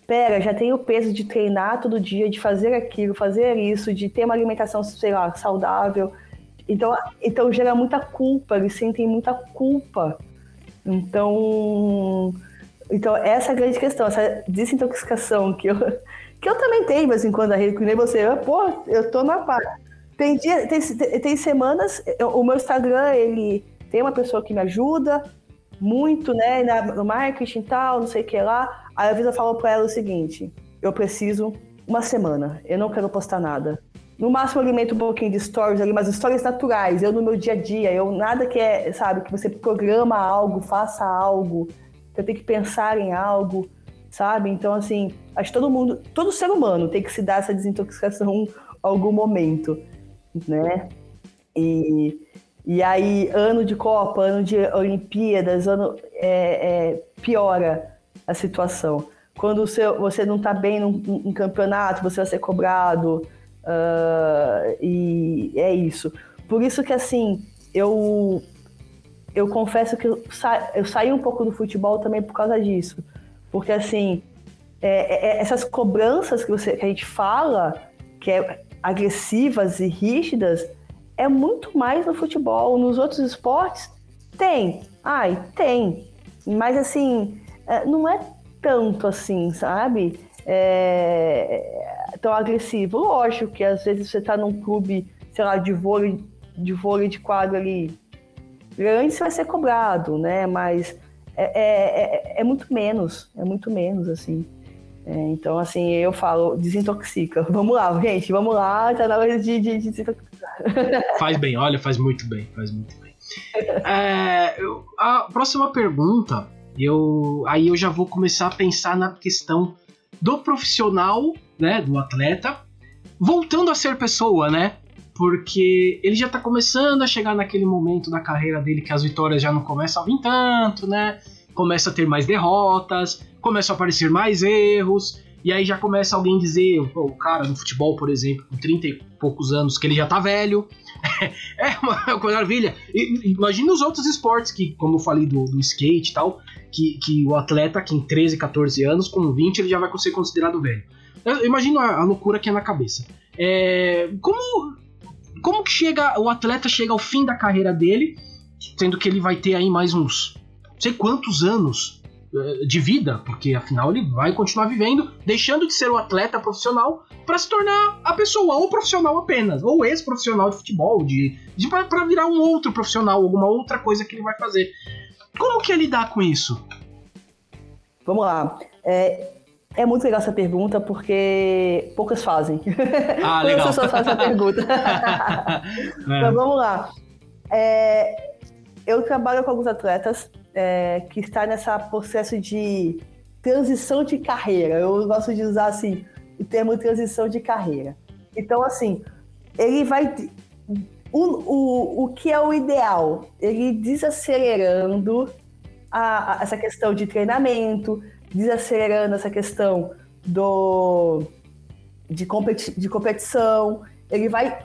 pera, já tem o peso de treinar todo dia, de fazer aquilo, fazer isso, de ter uma alimentação, sei lá, saudável. Então, então gera muita culpa, eles sentem muita culpa. Então, então essa é a grande questão, essa desintoxicação que eu, que eu também tenho, de vez em a rede, nem você, pô, eu tô na paz. Tem, dia, tem, tem semanas, o meu Instagram, ele tem uma pessoa que me ajuda, muito, né, no marketing e tal, não sei o que lá. Aí a Visa falou para ela o seguinte: eu preciso uma semana, eu não quero postar nada. No máximo eu alimento um pouquinho de stories ali, mas stories naturais, eu no meu dia a dia, eu nada que é, sabe, que você programa algo, faça algo, eu tenho que pensar em algo, sabe? Então, assim, acho que todo mundo, todo ser humano tem que se dar essa desintoxicação em algum momento, né? E e aí, ano de Copa, ano de Olimpíadas, ano é, é, piora a situação. Quando você, você não está bem num, num, campeonato, você vai ser cobrado. Uh, e é isso. Por isso que, assim, eu, eu confesso que eu, sa, eu saí um pouco do futebol também por causa disso. Porque, assim, é, é, essas cobranças que, você, que a gente fala, que é agressivas e rígidas, é muito mais no futebol. Nos outros esportes, tem. Ai, tem. Mas assim, é, não é tanto assim, sabe? É, tão agressivo. Lógico que às vezes você tá num clube, sei lá, de vôlei, de vôlei de quadro ali grande, você vai ser cobrado, né? Mas é, é, é, é muito menos, é muito menos, assim. É, então, assim, eu falo, desintoxica. Vamos lá, gente, vamos lá, tá na hora de, de, de faz bem, olha, faz muito bem, faz muito bem. É, eu, a próxima pergunta, eu aí eu já vou começar a pensar na questão do profissional, né, do atleta, voltando a ser pessoa, né? Porque ele já tá começando a chegar naquele momento da carreira dele que as vitórias já não começam a vir tanto, né? Começa a ter mais derrotas, começam a aparecer mais erros, e aí já começa alguém dizer, o cara no futebol, por exemplo, com 30 e poucos anos, que ele já tá velho. é uma maravilha. Imagina os outros esportes que, como eu falei do, do skate e tal, que, que o atleta que em 13, 14 anos, com 20, ele já vai ser considerado velho. Imagina a, a loucura que é na cabeça. É, como, como que chega o atleta chega ao fim da carreira dele, sendo que ele vai ter aí mais uns não sei quantos anos é, de vida, porque afinal ele vai continuar vivendo, deixando de ser um atleta profissional para se tornar a pessoa, ou profissional apenas, ou ex-profissional de futebol, de, de para virar um outro profissional, alguma outra coisa que ele vai fazer. Como que é lidar com isso? Vamos lá. É, é muito legal essa pergunta porque poucas fazem. Ah, legal. pessoas fazem essa pergunta. é. Então vamos lá. É, eu trabalho com alguns atletas é, que estão nesse processo de transição de carreira. Eu gosto de usar assim o termo transição de carreira. Então, assim, ele vai. O, o, o que é o ideal? Ele desacelerando a, a, essa questão de treinamento, desacelerando essa questão do, de, competi de competição, ele vai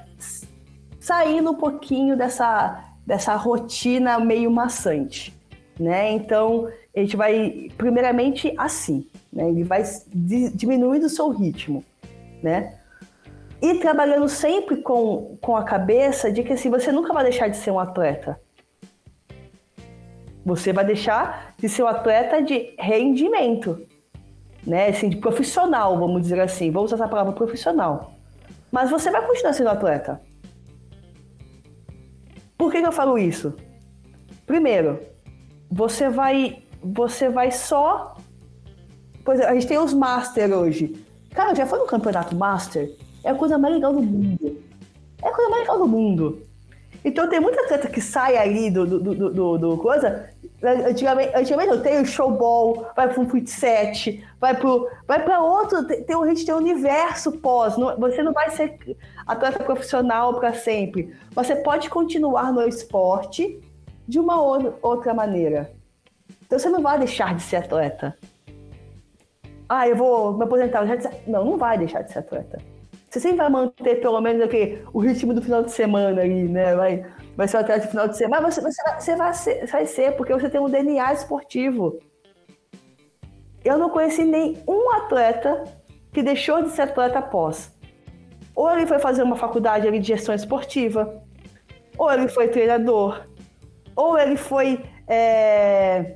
saindo um pouquinho dessa, dessa rotina meio maçante, né? Então, a gente vai, primeiramente, assim, né? Ele vai diminuindo o seu ritmo, né? E trabalhando sempre com, com a cabeça de que assim, você nunca vai deixar de ser um atleta. Você vai deixar de ser um atleta de rendimento, né? Assim, de profissional, vamos dizer assim. Vamos usar essa palavra profissional. Mas você vai continuar sendo atleta. Por que, que eu falo isso? Primeiro, você vai, você vai só. Pois a gente tem os Master hoje. Cara, já foi no campeonato Master? É a coisa mais legal do mundo. É a coisa mais legal do mundo. Então tem muita atleta que sai ali do, do, do, do, do coisa. Antigamente, antigamente eu tenho showball, vai para um fut set, vai para vai para outro. Tem, a gente tem universo pós. Não, você não vai ser atleta profissional para sempre. Você pode continuar no esporte de uma outra maneira. Então você não vai deixar de ser atleta. Ah, eu vou me aposentar. Não, não vai deixar de ser atleta. Você sempre vai manter pelo menos aqui, o ritmo do final de semana ali, né? Vai, vai ser um atleta de final de semana, mas você, você, vai, você vai, ser, vai ser, porque você tem um DNA esportivo. Eu não conheci nenhum atleta que deixou de ser atleta após. Ou ele foi fazer uma faculdade de gestão esportiva, ou ele foi treinador, ou ele foi. É...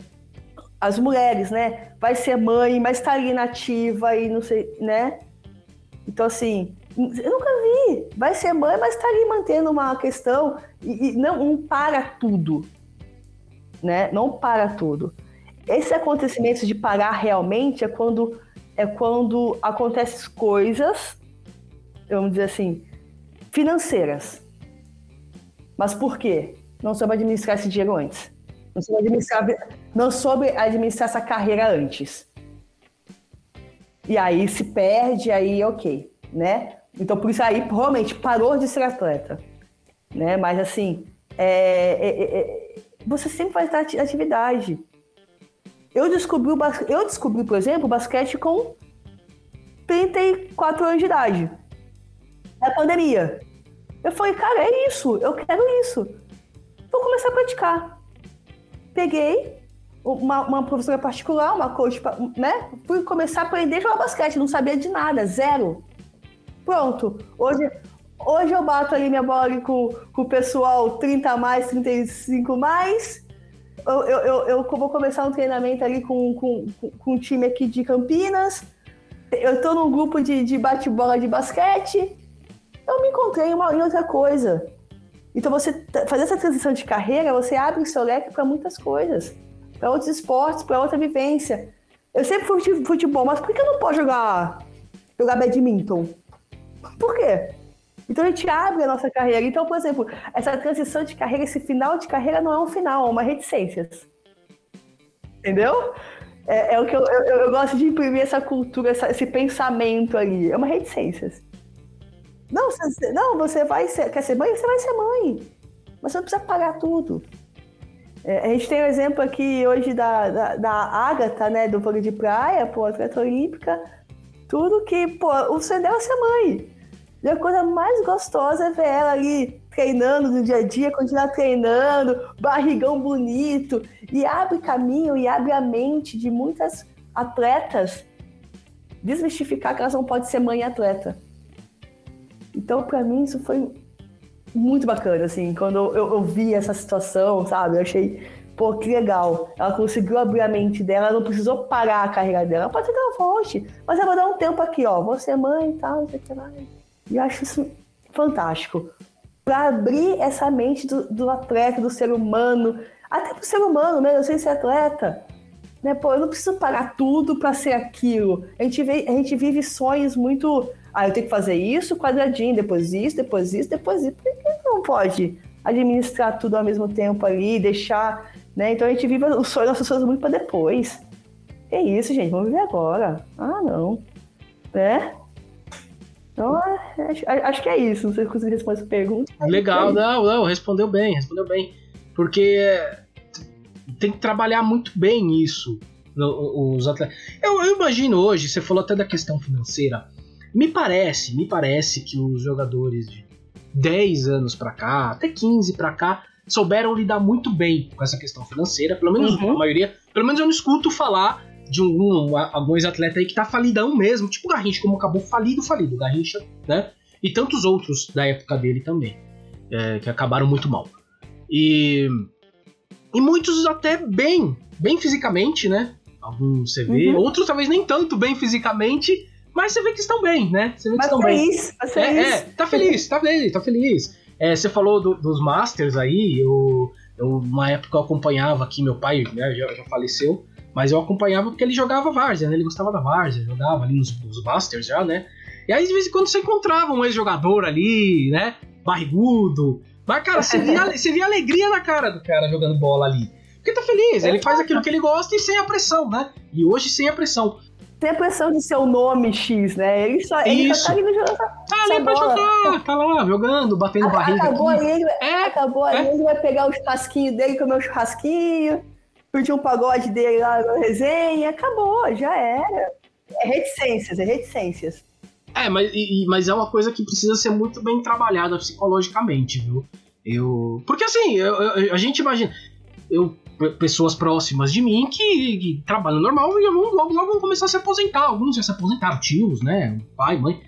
As mulheres, né? Vai ser mãe, mas tá ali nativa e não sei, né? Então, assim, eu nunca vi. Vai ser mãe, mas está ali mantendo uma questão e, e não, não, para tudo. Né? Não para tudo. Esse acontecimento de parar realmente é quando é quando acontecem coisas, vamos dizer assim, financeiras. Mas por quê? Não soube administrar esse dinheiro antes. Não soube administrar, não soube administrar essa carreira antes. E aí se perde, aí ok, né? Então, por isso aí, realmente, parou de ser atleta. Né? Mas, assim, é, é, é, é você sempre vai estar atividade. Eu descobri, o eu descobri, por exemplo, o basquete com 34 anos de idade. Na pandemia. Eu falei, cara, é isso, eu quero isso. Vou começar a praticar. Peguei uma, uma professora particular, uma coach, né? Fui começar a aprender a jogar basquete, não sabia de nada, zero. Pronto. Hoje, hoje eu bato ali minha bola com, com o pessoal 30 mais, 35 mais. Eu, eu, eu, eu vou começar um treinamento ali com, com, com um time aqui de Campinas. Eu tô num grupo de, de bate-bola de basquete. Eu me encontrei uma, em outra coisa. Então, você fazer essa transição de carreira, você abre o seu leque para muitas coisas, para outros esportes, para outra vivência. Eu sempre fui futebol, mas por que eu não posso jogar, jogar badminton? Por quê? Então a gente abre a nossa carreira. Então, por exemplo, essa transição de carreira, esse final de carreira não é um final, é uma reticências. Entendeu? É, é o que eu, eu, eu, gosto de imprimir essa cultura, essa, esse pensamento ali. É uma reticências. Não, você, não, você vai ser. Quer ser mãe? Você vai ser mãe. Mas você não precisa pagar tudo. É, a gente tem o um exemplo aqui hoje da, da, da Agatha, né? Do vôlei de praia, pô, atleta olímpica. Tudo que, pô, o sonho dela é ser mãe. E a coisa mais gostosa é ver ela ali treinando no dia a dia, continuar treinando, barrigão bonito, e abre caminho e abre a mente de muitas atletas desmistificar que elas não podem ser mãe atleta. Então, para mim, isso foi muito bacana, assim, quando eu, eu, vi essa situação, sabe? Eu achei, pô, que legal. Ela conseguiu abrir a mente dela, ela não precisou parar a carreira dela. Ela pode ser que ela volte, mas ela vai dar um tempo aqui, ó. Você é mãe e tal, não sei o que lá. E eu acho isso fantástico. Para abrir essa mente do, do, atleta, do ser humano, até pro ser humano mesmo, eu sei ser atleta. Né? Pô, eu não preciso parar tudo para ser aquilo. A gente, vê, a gente vive sonhos muito. Ah, eu tenho que fazer isso, quadradinho, depois isso, depois isso, depois isso. Por que não pode administrar tudo ao mesmo tempo ali, deixar. Né? Então a gente vive os sonhos, nossas sonhos muito para depois. É isso, gente, vamos viver agora. Ah, não. Né? Então, é, acho, acho, que é isso. Não sei se consegui responder essa pergunta. Legal, é não, não, respondeu bem, respondeu bem. Porque tem que trabalhar muito bem isso. Os atletas. Eu, eu imagino hoje, você falou até da questão financeira. Me parece, me parece que os jogadores de 10 anos para cá, até 15 para cá, souberam lidar muito bem com essa questão financeira. Pelo menos uhum. a maioria. Pelo menos eu não escuto falar de um, um, alguns atletas aí que tá falidão mesmo, tipo o Garrincha, como acabou falido, falido, Garrincha, né? E tantos outros da época dele também, é, que acabaram muito mal. E, e muitos até bem, bem fisicamente, né? Alguns você vê, uhum. outros talvez nem tanto bem fisicamente, mas você vê que estão bem, né? Você vê que mas estão feliz, bem. Mas é. É, tá feliz, tá feliz, tá feliz. É, você falou do, dos Masters aí, eu, eu, uma época eu acompanhava aqui, meu pai né, já, já faleceu, mas eu acompanhava porque ele jogava Várzea, né? Ele gostava da Várzea, jogava ali nos, nos Masters já, né? E aí, de vez em quando, você encontrava um ex-jogador ali, né? Barrigudo. Mas, cara, você via, você via alegria na cara do cara jogando bola ali. Porque tá feliz, ele faz aquilo que ele gosta e sem a pressão, né? E hoje sem a pressão. Sem a pressão de ser o nome X, né? Ele só, ele só tá ali no jogo. Tá ali pra jogar, tá lá jogando, batendo barriga. Acabou ali, é, acabou é. ali, ele vai pegar o churrasquinho dele, comer o churrasquinho curtir um pagode dele lá na resenha, acabou, já era. É reticências, é reticências. É, mas, e, mas é uma coisa que precisa ser muito bem trabalhada psicologicamente, viu? Eu. Porque assim, eu, eu, a gente imagina. Eu, pessoas próximas de mim que, que trabalham normal e logo, logo vão começar a se aposentar. Alguns já se aposentaram, tios, né? Pai, mãe.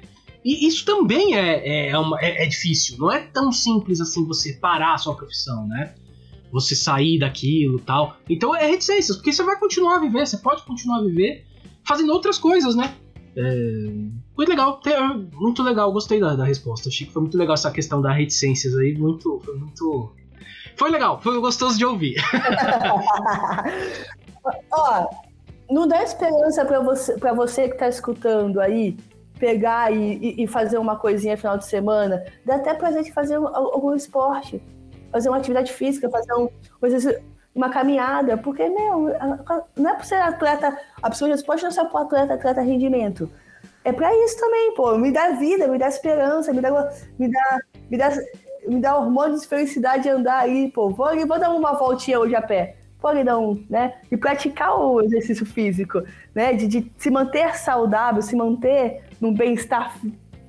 E isso também é, é, uma, é, é difícil. Não é tão simples assim você parar a sua profissão, né? você sair daquilo tal. Então é reticências, porque você vai continuar a viver, você pode continuar a viver fazendo outras coisas, né? É, muito legal, muito legal, gostei da, da, resposta. Que foi muito legal essa questão das reticências aí, muito, foi muito. Foi legal, foi gostoso de ouvir. Ó, não dá esperança para você, pra você que tá escutando aí pegar e, e, fazer uma coisinha final de semana. Dá até pra gente fazer algum esporte fazer uma atividade física, fazer um, uma caminhada, porque, meu, não é por ser atleta, a pessoa resposta não é só para atleta, atleta rendimento. É para isso também, pô. Me dá vida, me dá esperança, me dá, me dá, me dá, me dá hormônios de felicidade de andar aí, pô. Vou, vou dar uma voltinha hoje a pé. Pode dar um, né? E praticar o exercício físico, né? De, de se manter saudável, se manter num bem-estar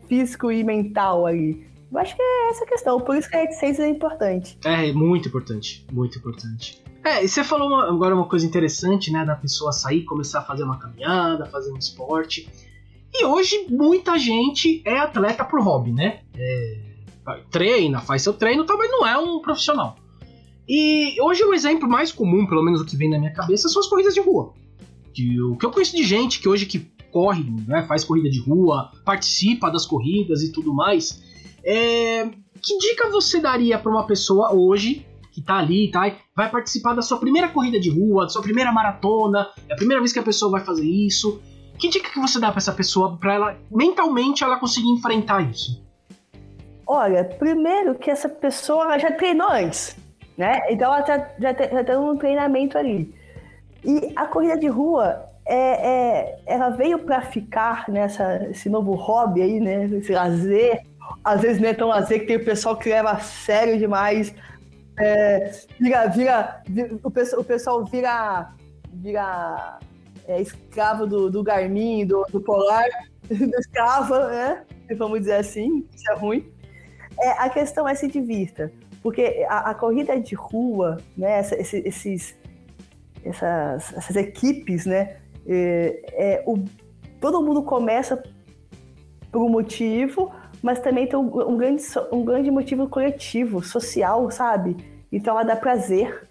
físico e mental aí. Eu acho que é essa a questão, por isso que a reticência é importante. É, muito importante, muito importante. É, e você falou uma, agora uma coisa interessante, né, da pessoa sair, começar a fazer uma caminhada, fazer um esporte. E hoje muita gente é atleta por hobby, né? É, treina, faz seu treino, talvez não é um profissional. E hoje o exemplo mais comum, pelo menos o que vem na minha cabeça, são as corridas de rua. Que, o que eu conheço de gente que hoje que corre, né, faz corrida de rua, participa das corridas e tudo mais, é, que dica você daria para uma pessoa hoje que tá ali, tá? Vai participar da sua primeira corrida de rua, da sua primeira maratona, é a primeira vez que a pessoa vai fazer isso. Que dica que você dá para essa pessoa para ela mentalmente ela conseguir enfrentar isso? Olha, primeiro que essa pessoa já treinou antes, né? Então ela tá, já, tem, já tem um treinamento ali. E a corrida de rua, é, é ela veio para ficar nessa esse novo hobby aí, né? Esse lazer. Às vezes não é tão lazer que tem o pessoal que leva sério demais. É, vira, vira, vira o, pessoal, o pessoal vira, vira é, escravo do, do Garmin, do, do Polar, do né? Vamos dizer assim, isso é ruim. É, a questão é se de vista, porque a, a corrida de rua, né, essa, esses, essas, essas equipes, né, é, é, o, todo mundo começa por um motivo, mas também tem um, um, grande, um grande motivo coletivo, social, sabe? Então ela dá prazer,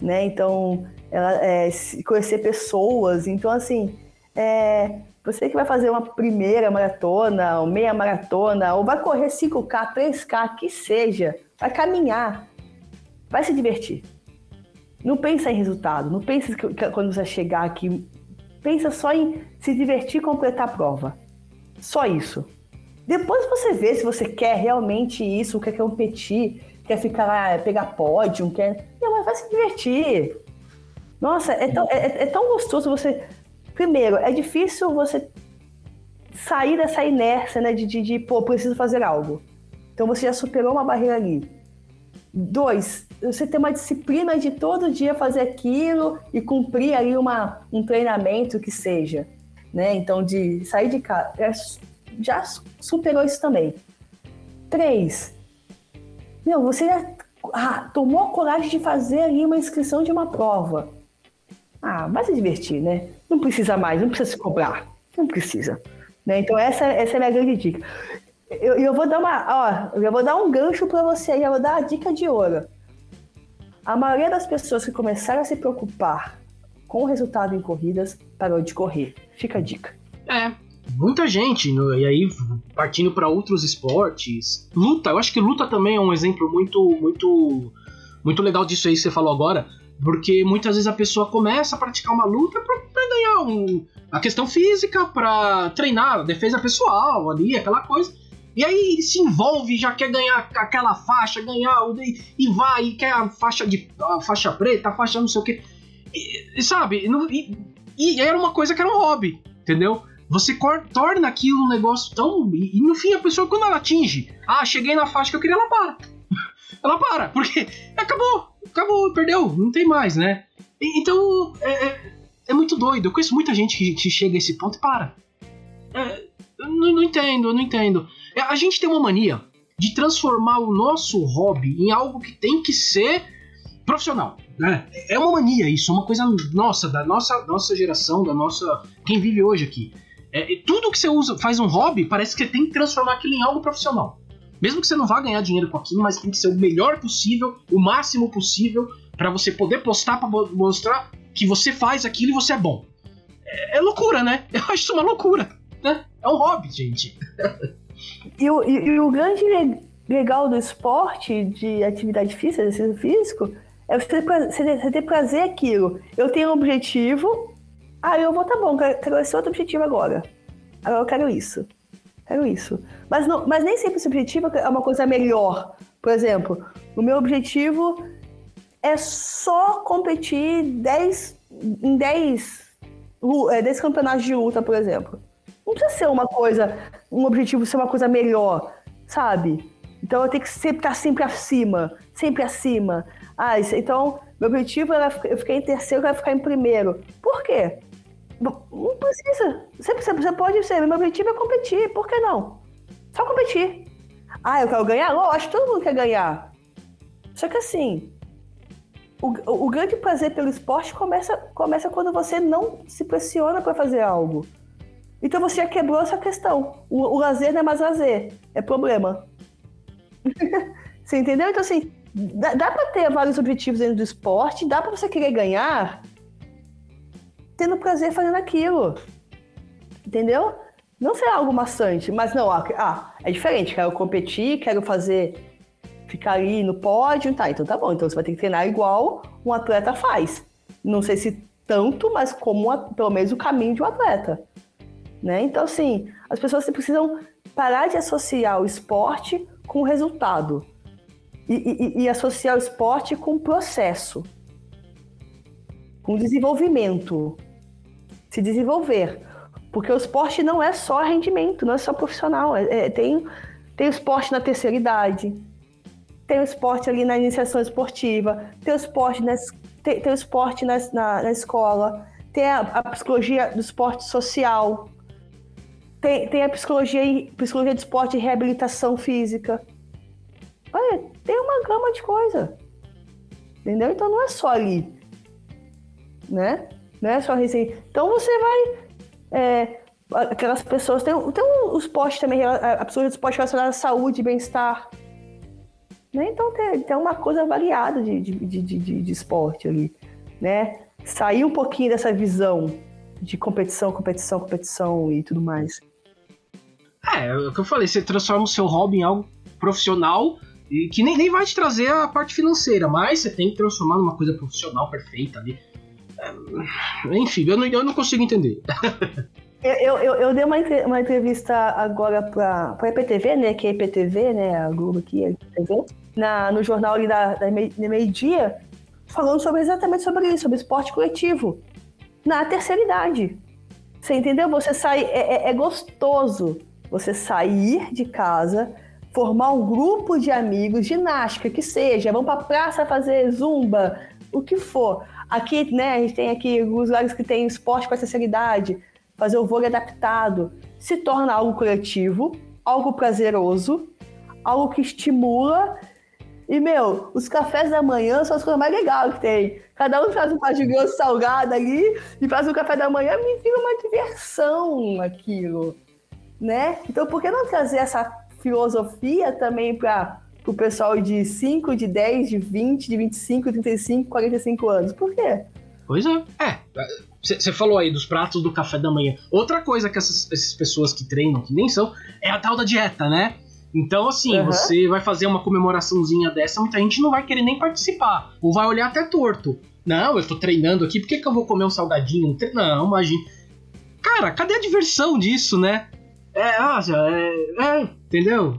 né? Então ela é, conhecer pessoas. Então assim, é, você que vai fazer uma primeira maratona, ou meia maratona, ou vai correr 5K, 3K, que seja, vai caminhar, vai se divertir. Não pensa em resultado, não pensa que, que quando você chegar aqui, pensa só em se divertir e completar a prova. Só isso. Depois você vê se você quer realmente isso, quer competir, quer ficar lá, pegar pódio, quer. Não, mas vai se divertir. Nossa, é tão, é, é tão gostoso você Primeiro, é difícil você sair dessa inércia, né, de, de, de, pô, preciso fazer algo. Então você já superou uma barreira ali. Dois, você tem uma disciplina de todo dia fazer aquilo e cumprir aí uma, um treinamento que seja, né? Então, de sair de casa, já superou isso também. Três, meu, você já ah, tomou coragem de fazer ali uma inscrição de uma prova. Ah, vai se divertir, né? Não precisa mais, não precisa se cobrar. Não precisa. Né? Então essa, essa é a minha grande dica. Eu, eu vou dar uma, ó, eu vou dar um gancho para você aí, eu vou dar a dica de ouro. A maioria das pessoas que começaram a se preocupar com o resultado em corridas parou de correr. Fica a dica. É, muita gente, no, e aí partindo para outros esportes, luta, eu acho que luta também é um exemplo muito, muito, muito legal disso aí que você falou agora. Porque muitas vezes a pessoa começa a praticar uma luta para ganhar um, a questão física, para treinar defesa pessoal ali, aquela coisa. E aí se envolve, já quer ganhar aquela faixa, ganhar e vai, e quer a faixa de a faixa preta, a faixa não sei o que. E, sabe? E, e, era uma coisa que era um hobby, entendeu? Você torna aquilo um negócio tão. E, e no fim a pessoa, quando ela atinge, ah, cheguei na faixa que eu queria, ela para. Ela para, porque acabou acabou, perdeu, não tem mais, né? E, então, é, é, é, muito doido. Eu conheço muita gente que, que chega a esse ponto e para. É, não, não, entendo, eu não entendo. É, a gente tem uma mania de transformar o nosso hobby em algo que tem que ser profissional. Né? É uma mania isso, é uma coisa nossa, da nossa, nossa geração, da nossa. quem vive hoje aqui. É, tudo que você usa, faz um hobby, parece que você tem que transformar aquilo em algo profissional. Mesmo que você não vá ganhar dinheiro com aquilo, mas tem que ser o melhor possível, o máximo possível, para você poder postar, para mostrar que você faz aquilo e você é bom. É, é, loucura, né? Eu acho isso uma loucura. Né? É um hobby, gente. e, o, e, e o grande legal do esporte, de atividade física, exercício físico, é você ter, prazer, você ter prazer aquilo. Eu tenho um objetivo, ah, eu vou, tá bom, quero, quero esse outro objetivo agora. Agora eu quero isso. Quero isso. Mas, não, mas nem sempre esse objetivo é uma coisa melhor. Por exemplo, o meu objetivo é só competir 10, em 10, 10 é, campeonatos de luta, por exemplo. Não precisa ser uma coisa, um objetivo ser uma coisa melhor, sabe? Então eu tenho que sempre estar sempre acima, sempre acima. Ah, então meu objetivo era eu ficar em terceiro, eu ficar em primeiro. Por quê? Não precisa. Você, você pode ser. Meu objetivo é competir. Por que não? Só competir. Ah, eu quero ganhar? Lógico, todo mundo quer ganhar. Só que assim, o, o grande prazer pelo esporte começa, começa quando você não se pressiona para fazer algo. Então você já quebrou essa questão. O, o lazer não é mais lazer, é problema. você entendeu? Então, assim, dá, dá para ter vários objetivos dentro do esporte, dá para você querer ganhar, tendo prazer fazendo aquilo. Entendeu? Não ser algo maçante, mas não, ah, é diferente, quero competir, quero fazer, ficar ali no pódio, tá, então tá bom, então você vai ter que treinar igual um atleta faz. Não sei se tanto, mas como pelo menos o caminho de um atleta. Né? Então, assim, as pessoas precisam parar de associar o esporte com o resultado e, e, e associar o esporte com o processo, com desenvolvimento, se desenvolver. Porque o esporte não é só rendimento, não é só profissional. É, é, tem, tem o esporte na terceira idade, tem o esporte ali na iniciação esportiva, tem o esporte, nas, tem, tem o esporte nas, na, na escola, tem a, a, psicologia do esporte social, tem, tem a psicologia, psicologia do esporte e reabilitação física. Olha, tem uma gama de coisa. Entendeu? Então não é só ali. Né? Não é só recém. Então você vai. É, aquelas pessoas. Tem, tem os postos também, a psicologia do esporte relacionada à saúde e bem-estar. Né? Então tem, tem uma coisa variada de, de, de, de, de esporte ali. Né? Sair um pouquinho dessa visão de competição, competição, competição e tudo mais. É, é o que eu falei, você transforma o seu hobby em algo profissional e que nem, nem vai te trazer a parte financeira, mas você tem que transformar numa coisa profissional perfeita ali. É, enfim, eu não, eu não consigo entender. Eu, eu, eu, dei uma, uma entrevista agora para a IPTV, né? Que é a IPTV, né? A Globo aqui, a na, no jornal ali da, da meio-dia, falando sobre exatamente sobre isso, sobre esporte coletivo. Na terceira idade. Você entendeu? Você sai. É, é, é gostoso você sair de casa, formar um grupo de amigos, ginástica, que seja, vão para praça fazer zumba, o que for. Aqui, né, a gente tem aqui alguns lugares que tem esporte para terceira idade, fazer o vôlei adaptado, se torna algo coletivo, algo prazeroso, algo que estimula. E, meu, os cafés da manhã são as coisas mais legais que tem. Cada um faz um grosso salgado ali e faz o café da manhã, me vira uma diversão aquilo né? Então, por que não trazer essa filosofia também para o pessoal de 5, de 10, de 20, de 25, 35, 45 anos? Por quê? Pois é. É. Você falou aí dos pratos do café da manhã. Outra coisa que essas, essas pessoas que treinam, que nem são, é a tal da dieta, né? Então, assim, uhum. você vai fazer uma comemoraçãozinha dessa, muita gente não vai querer nem participar. Ou vai olhar até torto. Não, eu tô treinando aqui, por que, que eu vou comer um salgadinho? Não, imagina. Cara, cadê a diversão disso, né? É, nossa, é, é entendeu?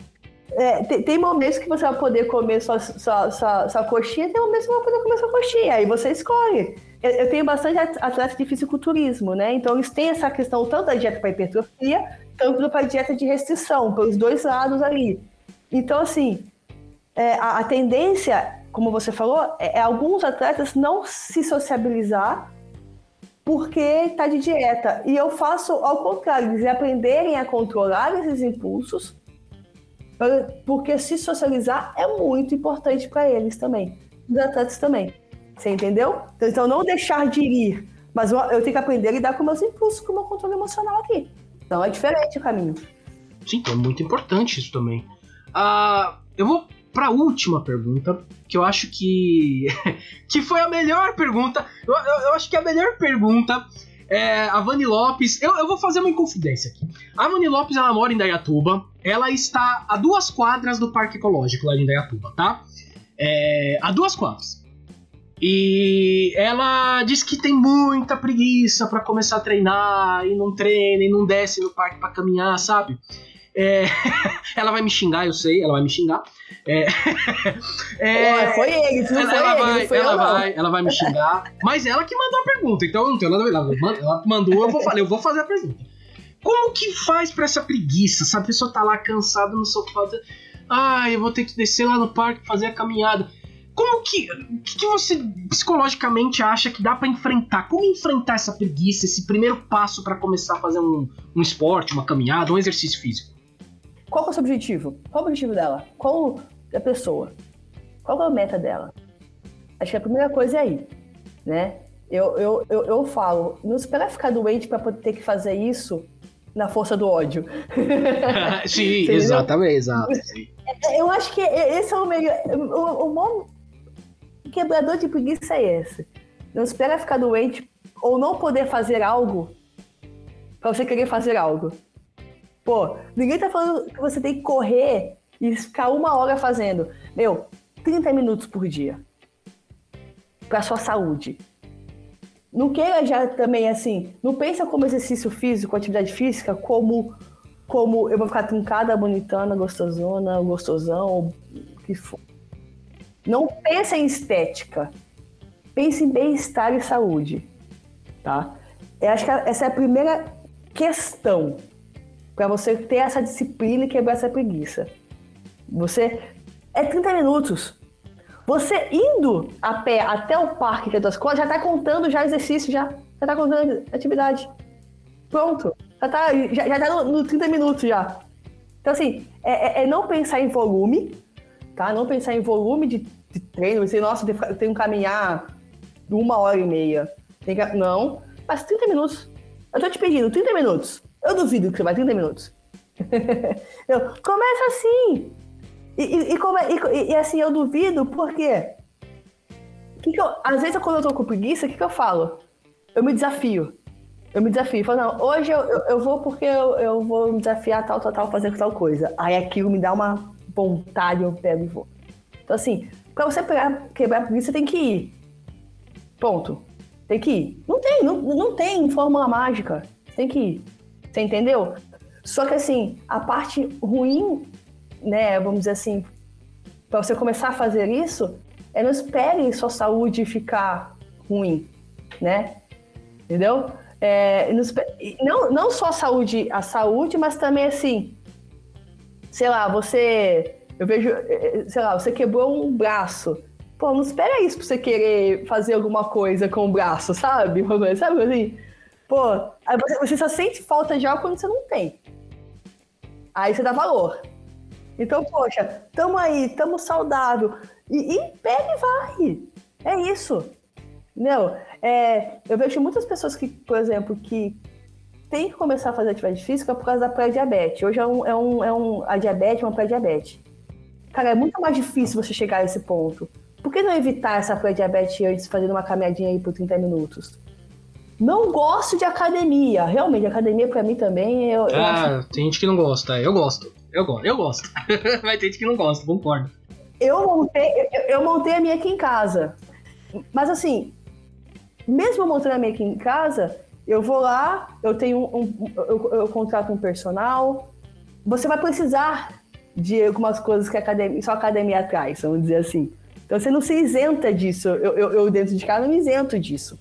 É, tem, tem, momentos que você vai poder comer sua, sua, sua, sua, coxinha, tem momentos que você vai poder comer sua coxinha, aí você escolhe. Eu, eu tenho bastante atletas de fisiculturismo, né? Então eles têm essa questão tanto da dieta para hipertrofia, tanto para dieta de restrição, pelos dois lados ali. Então, assim, é, a, a, tendência, como você falou, é, é alguns atletas não se sociabilizar porque está de dieta. E eu faço ao contrário, eles aprenderem a controlar esses impulsos, porque se socializar é muito importante para eles também, os atletas também. Você entendeu? Então, não deixar de ir, mas eu, tenho que aprender a lidar com meus impulsos, com o meu controle emocional aqui. Então é diferente o caminho. Sim, é muito importante isso também. Uh, eu vou para a última pergunta, que eu acho que que foi a melhor pergunta. Eu, eu, eu acho que a melhor pergunta é a Vani Lopes. Eu, eu, vou fazer uma inconfidência aqui. A Vani Lopes ela mora em Dayatuba. Ela está a duas quadras do Parque Ecológico lá em Dayatuba, tá? É, a duas quadras. E ela diz que tem muita preguiça para começar a treinar e não treina e não desce no parque para caminhar, sabe? É, ela vai me xingar, eu sei, ela vai me xingar. É, é, foi ele, não ela, ela vai, foi ela vai, não. ela vai me xingar. Mas ela que mandou a pergunta, então eu não tenho nada a ver. Ela mandou, eu vou falar, eu vou fazer a pergunta. Como que faz para essa preguiça? Sabe, a pessoa tá lá cansada no sofá. Ah, eu vou ter que descer lá no parque fazer a caminhada. Como que, que você psicologicamente acha que dá para enfrentar? Como enfrentar essa preguiça, esse primeiro passo para começar a fazer um, um esporte, uma caminhada, um exercício físico? Qual é o seu objetivo? Qual é o objetivo dela? Qual é a pessoa? Qual é a meta dela? Acho que a primeira coisa é aí, né? Eu, eu, eu, eu falo, não espera ficar doente para poder ter que fazer isso na força do ódio. Sim, exatamente, exato. É, eu acho que esse é o meio. O, o bom quebrador de preguiça é esse. Não espera ficar doente ou não poder fazer algo para você querer fazer algo. Pô, ninguém tá falando que você tem que correr e ficar uma hora fazendo. Meu, 30 minutos por dia. Pra sua saúde. Não queira já também assim, não pensa como exercício físico, atividade física, como como eu vou ficar trincada, bonitona, gostosona, gostosão, o que for. Não pense em estética. Pense em bem-estar e saúde. Tá? Eu acho que essa é a primeira questão para você ter essa disciplina e quebrar essa preguiça. Você. É 30 minutos. Você indo a pé até o parque que é das coisas, já tá contando já exercício, já. Já tá contando atividade. Pronto. Já tá, já, já tá no, no 30 minutos já. Então, assim, é, é, é, não pensar em volume, tá? Não pensar em volume de, de treino. Você, nossa, eu tenho que caminhar uma hora e meia. Não, mas 30 minutos. Eu tô te pedindo 30 minutos. Eu duvido que você vai 30 minutos. eu, começa assim. E, e, e, come, e, assim, eu duvido porque. Que que eu, às vezes, quando eu tô com preguiça, o que, que eu falo? Eu me desafio. Eu me desafio. Eu falo, não, hoje eu, eu, eu vou porque eu, eu vou me desafiar tal, tal, tal, fazer tal coisa. Aí aquilo me dá uma vontade, eu pego e vou. Então, assim, pra você pegar, quebrar a preguiça, você tem que ir. Ponto. Tem que ir. Não tem, não, não tem fórmula mágica. Tem que ir. Você entendeu? Só que assim, a parte ruim, né, vamos dizer assim, para você começar a fazer isso, é não espere sua saúde ficar ruim, né? Entendeu? É, não, não só a saúde, a saúde, mas também assim, sei lá, você, eu vejo, sei lá, você quebrou um braço. Pô, não espera isso pra você querer fazer alguma coisa com o braço, sabe? Sabe assim? Pô, você, só sente falta de algo quando você não tem. Aí você dá valor. Então, poxa, tamo aí, tamo saudável. E, e pega e vai. É isso. Entendeu? É, eu vejo muitas pessoas que, por exemplo, que tem que começar a fazer atividade física por causa da pré-diabetes. Hoje é um, é um, é um, a diabetes é uma pré-diabetes. Cara, é muito mais difícil você chegar a esse ponto. Por que não evitar essa pré-diabetes antes fazendo uma caminhadinha aí por 30 minutos? Não gosto de academia. Realmente, academia pra mim também. Eu, eu ah, acho... tem gente que não gosta. Eu gosto. Eu gosto. Eu gosto. Mas tem gente que não gosta, concordo. Eu montei, eu, eu montei a minha aqui em casa. Mas assim, mesmo montando a minha aqui em casa, eu vou lá, eu tenho um, um eu, eu, contrato um personal. Você vai precisar de algumas coisas que a academia, só a academia traz, vamos dizer assim. Então você não se isenta disso. Eu, eu, eu dentro de casa não me isento disso.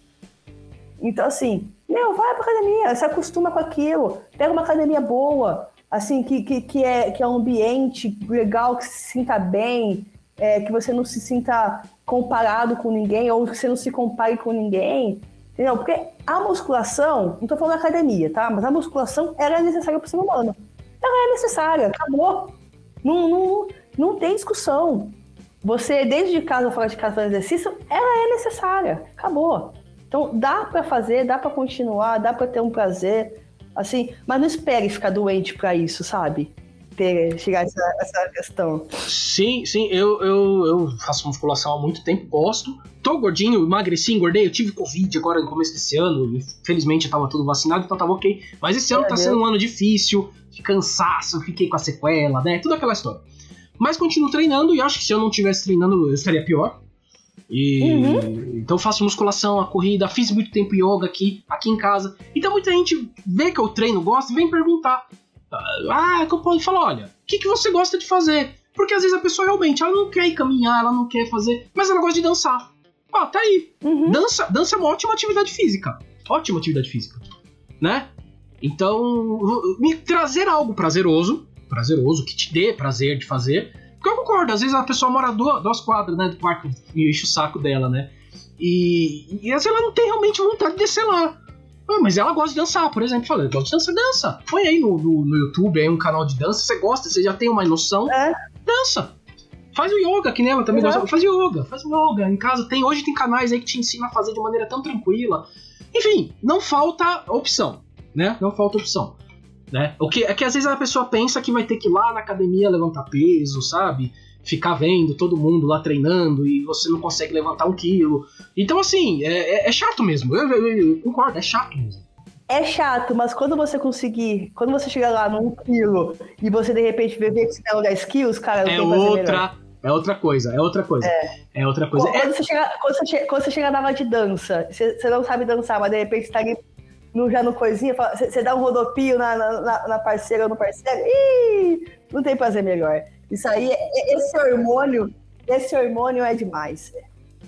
Então, assim, meu, vai pra academia, se acostuma com aquilo, pega uma academia boa, assim, que, que, que, é, que é um ambiente legal, que se sinta bem, é, que você não se sinta comparado com ninguém, ou que você não se compare com ninguém, entendeu? Porque a musculação, não tô falando academia, tá? Mas a musculação, ela é necessária pro ser humano. Ela é necessária, acabou. Não, não, não tem discussão. Você, desde de casa, fora de casa, fazer exercício, ela é necessária, acabou. Então dá para fazer, dá para continuar, dá para ter um prazer, assim, mas não espere ficar doente para isso, sabe? Ter, chegar a essa, essa questão. Sim, sim, eu, eu, eu faço musculação há muito tempo, gosto. Tô gordinho, emagreci, engordei, eu tive Covid agora no começo desse ano. Infelizmente eu tava todo vacinado, então tava ok. Mas esse ano é, tá sendo um ano difícil, de cansaço, fiquei com a sequela, né? Tudo aquela história. Mas continuo treinando e acho que se eu não tivesse treinando eu estaria pior. E uhum. então faço musculação, a corrida, fiz muito tempo yoga aqui, aqui em casa. Então muita gente vê que eu treino, gosta, e vem perguntar. Ah, que eu posso falar, olha, o que, que você gosta de fazer? Porque às vezes a pessoa realmente ela não quer ir caminhar, ela não quer fazer, mas ela gosta de dançar. Ó, tá aí. Uhum. Dança, dança é uma ótima atividade física. Ótima atividade física. Né? Então, me trazer algo prazeroso, prazeroso, que te dê prazer de fazer, porque eu concordo, às vezes a pessoa mora duas, duas quadras né, do parque e enche o saco dela, né? E, e às vezes ela não tem realmente vontade de descer lá. Ah, mas ela gosta de dançar, por exemplo. Falei, gosta de dança, dança. Põe aí no, no, no, YouTube aí um canal de dança, você gosta, você já tem uma noção. É. Dança. Faz o yoga, que nem ela também gosta. Faz yoga, faz yoga. Em casa tem, hoje tem canais aí que te ensinam a fazer de maneira tão tranquila. Enfim, não falta opção, né? Não falta opção. Né? O que é que às vezes a pessoa pensa que vai ter que ir lá na academia levantar peso, sabe? Ficar vendo todo mundo lá treinando e você não consegue levantar um quilo. Então, assim, é, é, é chato mesmo. Eu, eu, eu, concordo, é chato mesmo. É chato, mas quando você conseguir, quando você chegar lá num quilo e você de repente ver que você tem 10 quilos, cara, não é tem outra, é outra coisa, é outra coisa. É, é outra coisa. Quando, é... você chega, quando, você chega, quando você chega na aula de dança, você, você não sabe dançar, mas de repente você tá no, já no coisinha, você dá um rodopio na, na, na parceira ou no parceiro, ih, não tem prazer melhor. Isso aí, é, é, esse hormônio, esse hormônio é demais.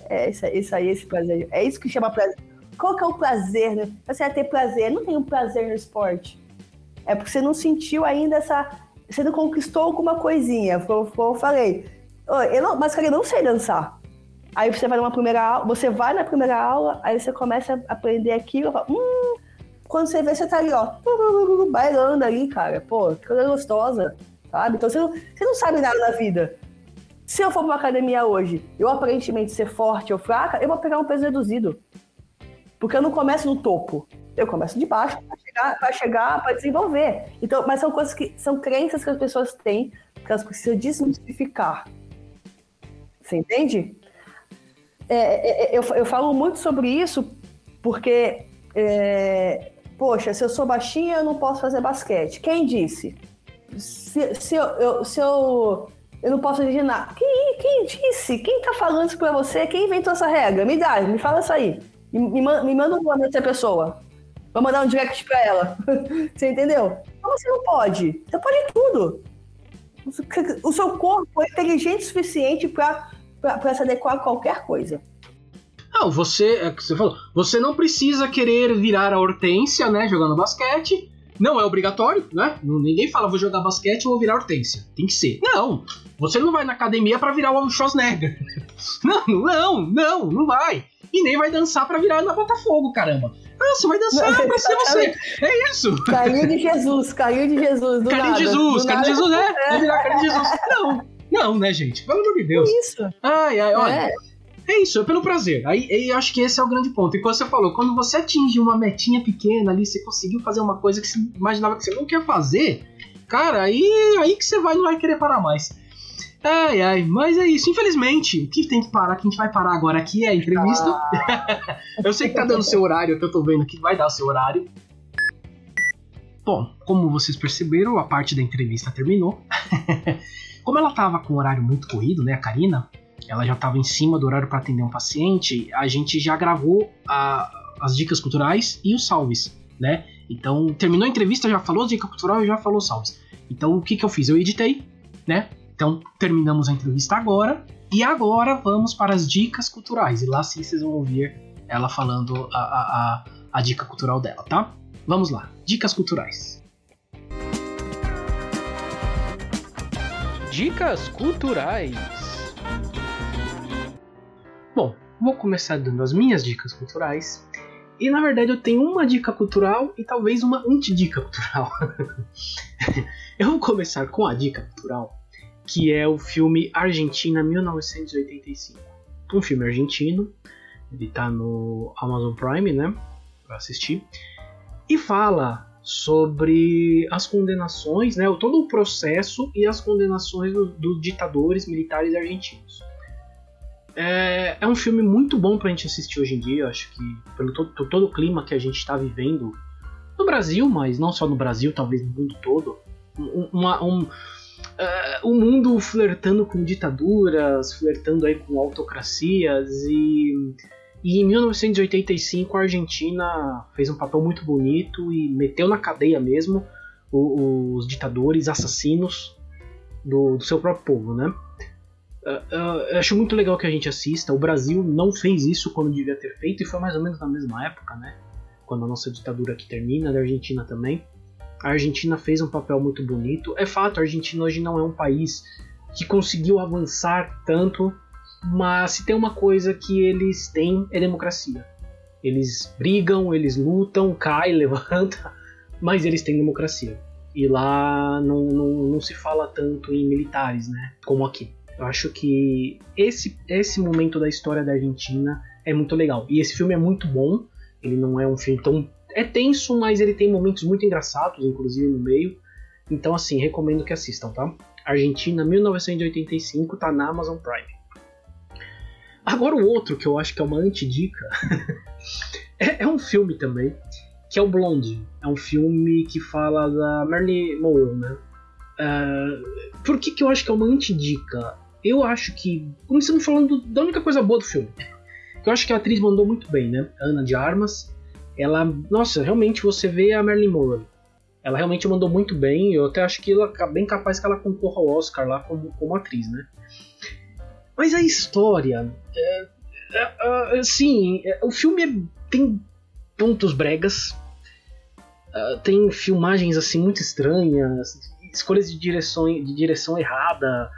É isso, isso aí, esse prazer. É isso que chama prazer. Qual que é o prazer? Né? Você vai ter prazer. Não tem um prazer no esporte. É porque você não sentiu ainda essa. Você não conquistou alguma coisinha. Como eu falei. Eu não, mas cara, eu não sei dançar. Aí você vai numa primeira aula, você vai na primeira aula, aí você começa a aprender aquilo, fala, hum, quando você vê, você tá ali, ó, bailando ali, cara. Pô, que coisa gostosa, sabe? Então você não, você não sabe nada da vida. Se eu for pra uma academia hoje, eu aparentemente ser forte ou fraca, eu vou pegar um peso reduzido. Porque eu não começo no topo. Eu começo de baixo para chegar, para chegar, para desenvolver. Então, mas são coisas que são crenças que as pessoas têm que elas precisam desmistificar. Você entende? É, é, é, eu, eu falo muito sobre isso porque, é, poxa, se eu sou baixinha, eu não posso fazer basquete. Quem disse? Se, se, eu, eu, se eu, eu não posso nada. Quem, quem disse? Quem tá falando isso pra você? Quem inventou essa regra? Me dá, me fala isso aí. Me, me, me manda um nome dessa pessoa. Vou mandar um direct pra ela. você entendeu? Como você não pode? Você pode tudo. O seu corpo é inteligente o suficiente para se adequar a qualquer coisa. Não, você, é que você falou, você não precisa querer virar a Hortência, né, jogando basquete. Não é obrigatório, né? Ninguém fala vou jogar basquete ou vou virar Hortência. Tem que ser. Não, você não vai na academia para virar o Schwarzenegger. Não, não, não, não vai. E nem vai dançar para virar na Botafogo, caramba. Ah, você vai dançar não, pra ser você. É isso. Carinho de Jesus, carinho de Jesus. Do carinho de Jesus, carinho de Jesus, é. Vai virar carinho de Jesus. Não, não, né, gente? Pelo amor de Deus. Isso. Ai, ai, olha. É. É isso, é pelo prazer. Aí eu acho que esse é o grande ponto. E quando você falou, quando você atinge uma metinha pequena ali, você conseguiu fazer uma coisa que você imaginava que você não quer fazer, cara, aí, aí que você vai não vai querer parar mais. Ai, ai, mas é isso. Infelizmente, o que tem que parar, que a gente vai parar agora aqui é a entrevista. Ah. eu sei que tá dando seu horário, que eu tô vendo que vai dar o seu horário. Bom, como vocês perceberam, a parte da entrevista terminou. como ela tava com um horário muito corrido, né, a Karina, ela já estava em cima do horário para atender um paciente, a gente já gravou a, as dicas culturais e os salves, né? Então, terminou a entrevista, já falou dica cultural e já falou salves. Então, o que, que eu fiz? Eu editei, né? Então, terminamos a entrevista agora. E agora vamos para as dicas culturais. E lá sim vocês vão ouvir ela falando a, a, a, a dica cultural dela, tá? Vamos lá. Dicas culturais. Dicas culturais. Bom, vou começar dando as minhas dicas culturais. E na verdade eu tenho uma dica cultural e talvez uma antidica cultural. eu vou começar com a dica cultural, que é o filme Argentina 1985. Um filme argentino, ele tá no Amazon Prime, né? Pra assistir. E fala sobre as condenações, né? Todo o processo e as condenações dos do ditadores militares argentinos. É, é um filme muito bom pra gente assistir hoje em dia, eu acho que pelo todo, todo o clima que a gente está vivendo no Brasil, mas não só no Brasil, talvez no mundo todo. Uma, um, uh, o mundo flertando com ditaduras, flertando aí com autocracias e, e em 1985 a Argentina fez um papel muito bonito e meteu na cadeia mesmo os, os ditadores assassinos do, do seu próprio povo, né? Eu acho muito legal que a gente assista. O Brasil não fez isso quando devia ter feito, e foi mais ou menos na mesma época, né? Quando a nossa ditadura aqui termina, da Argentina também. A Argentina fez um papel muito bonito. É fato, a Argentina hoje não é um país que conseguiu avançar tanto, mas se tem uma coisa que eles têm é democracia. Eles brigam, eles lutam, caem, levanta, mas eles têm democracia. E lá não, não, não se fala tanto em militares, né? Como aqui. Eu acho que esse, esse momento da história da Argentina é muito legal. E esse filme é muito bom. Ele não é um filme tão. É tenso, mas ele tem momentos muito engraçados, inclusive no meio. Então, assim, recomendo que assistam, tá? Argentina 1985 tá na Amazon Prime. Agora o outro que eu acho que é uma antidica é, é um filme também, que é o Blonde. É um filme que fala da Marilyn Monroe, né? Uh, por que, que eu acho que é uma antidica? Eu acho que. Começando falando da única coisa boa do filme. Que eu acho que a atriz mandou muito bem, né? Ana de Armas. ela, nossa, realmente você vê a Marilyn Monroe. Ela realmente mandou muito bem. Eu até acho que ela é bem capaz que ela concorra ao Oscar lá como, como atriz, né? Mas a história, é, é, é, sim, é, o filme é, tem pontos bregas, tem filmagens assim muito estranhas, escolhas de direção, de direção errada,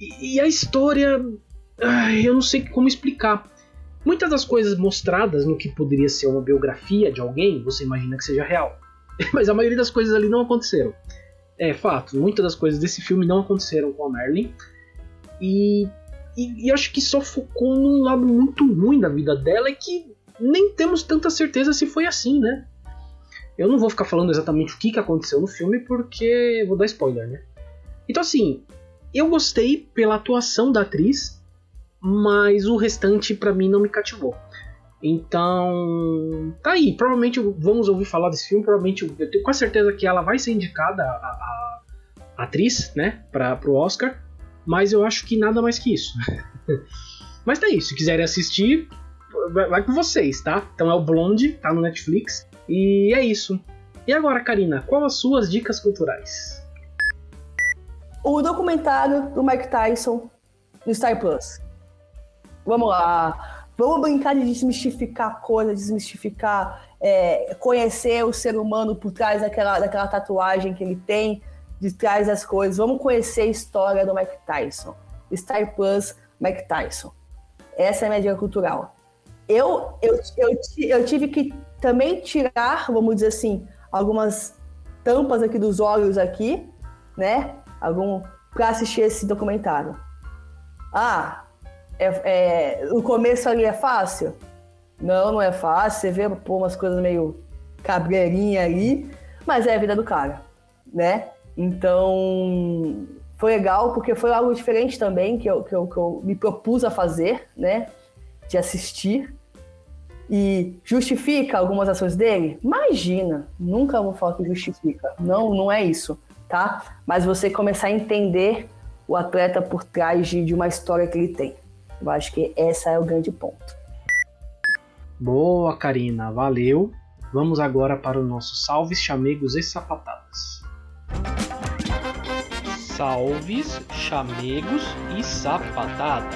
e, a história, eu não sei como explicar. Muitas das coisas mostradas no que poderia ser uma biografia de alguém, você imagina que seja real. Mas a maioria das coisas ali não aconteceram. É fato, muitas das coisas desse filme não aconteceram com a Marilyn. E, e, e acho que só focou num lado muito ruim da vida dela e que nem temos tanta certeza se foi assim, né? Eu não vou ficar falando exatamente o que, que aconteceu no filme porque vou dar spoiler, né? Então assim, eu gostei pela atuação da atriz, mas o restante para mim não me cativou. Então, tá aí. Provavelmente vamos ouvir falar desse filme. Provavelmente eu tenho quase certeza que ela vai ser indicada a, a, a atriz, né, para pro Oscar. Mas eu acho que nada mais que isso. mas tá aí. Se quiserem assistir, vai, vai com vocês, tá? Então é o Blonde, tá no Netflix. E é isso. E agora, Karina, qual as suas dicas culturais? O documentário do Mike Tyson no Star Plus. Vamos lá. Vamos brincar de desmistificar coisas, desmistificar, é, conhecer o ser humano por trás daquela, daquela tatuagem que ele tem, de trás das coisas. Vamos conhecer a história do Mike Tyson. Star Plus, Mike Tyson. Essa é a minha dica cultural. Eu, eu, eu, eu tive que também tirar, vamos dizer assim, algumas tampas aqui dos olhos aqui, né? Algum para assistir esse documentário. Ah, é, é, o começo ali é fácil? Não, não é fácil. Você vê pô, umas coisas meio cabreirinha ali, mas é a vida do cara, né? Então foi legal porque foi algo diferente também que eu, que eu, que eu me propus a fazer, né? De assistir. E justifica algumas ações dele? Imagina, nunca vou falar que justifica. Não, não é isso, tá? Mas você começar a entender o atleta por trás de, de uma história que ele tem. Eu acho que essa é o grande ponto. Boa, Karina, valeu. Vamos agora para o nosso salves, chamegos e sapatadas. Salves, chamegos e sapatadas.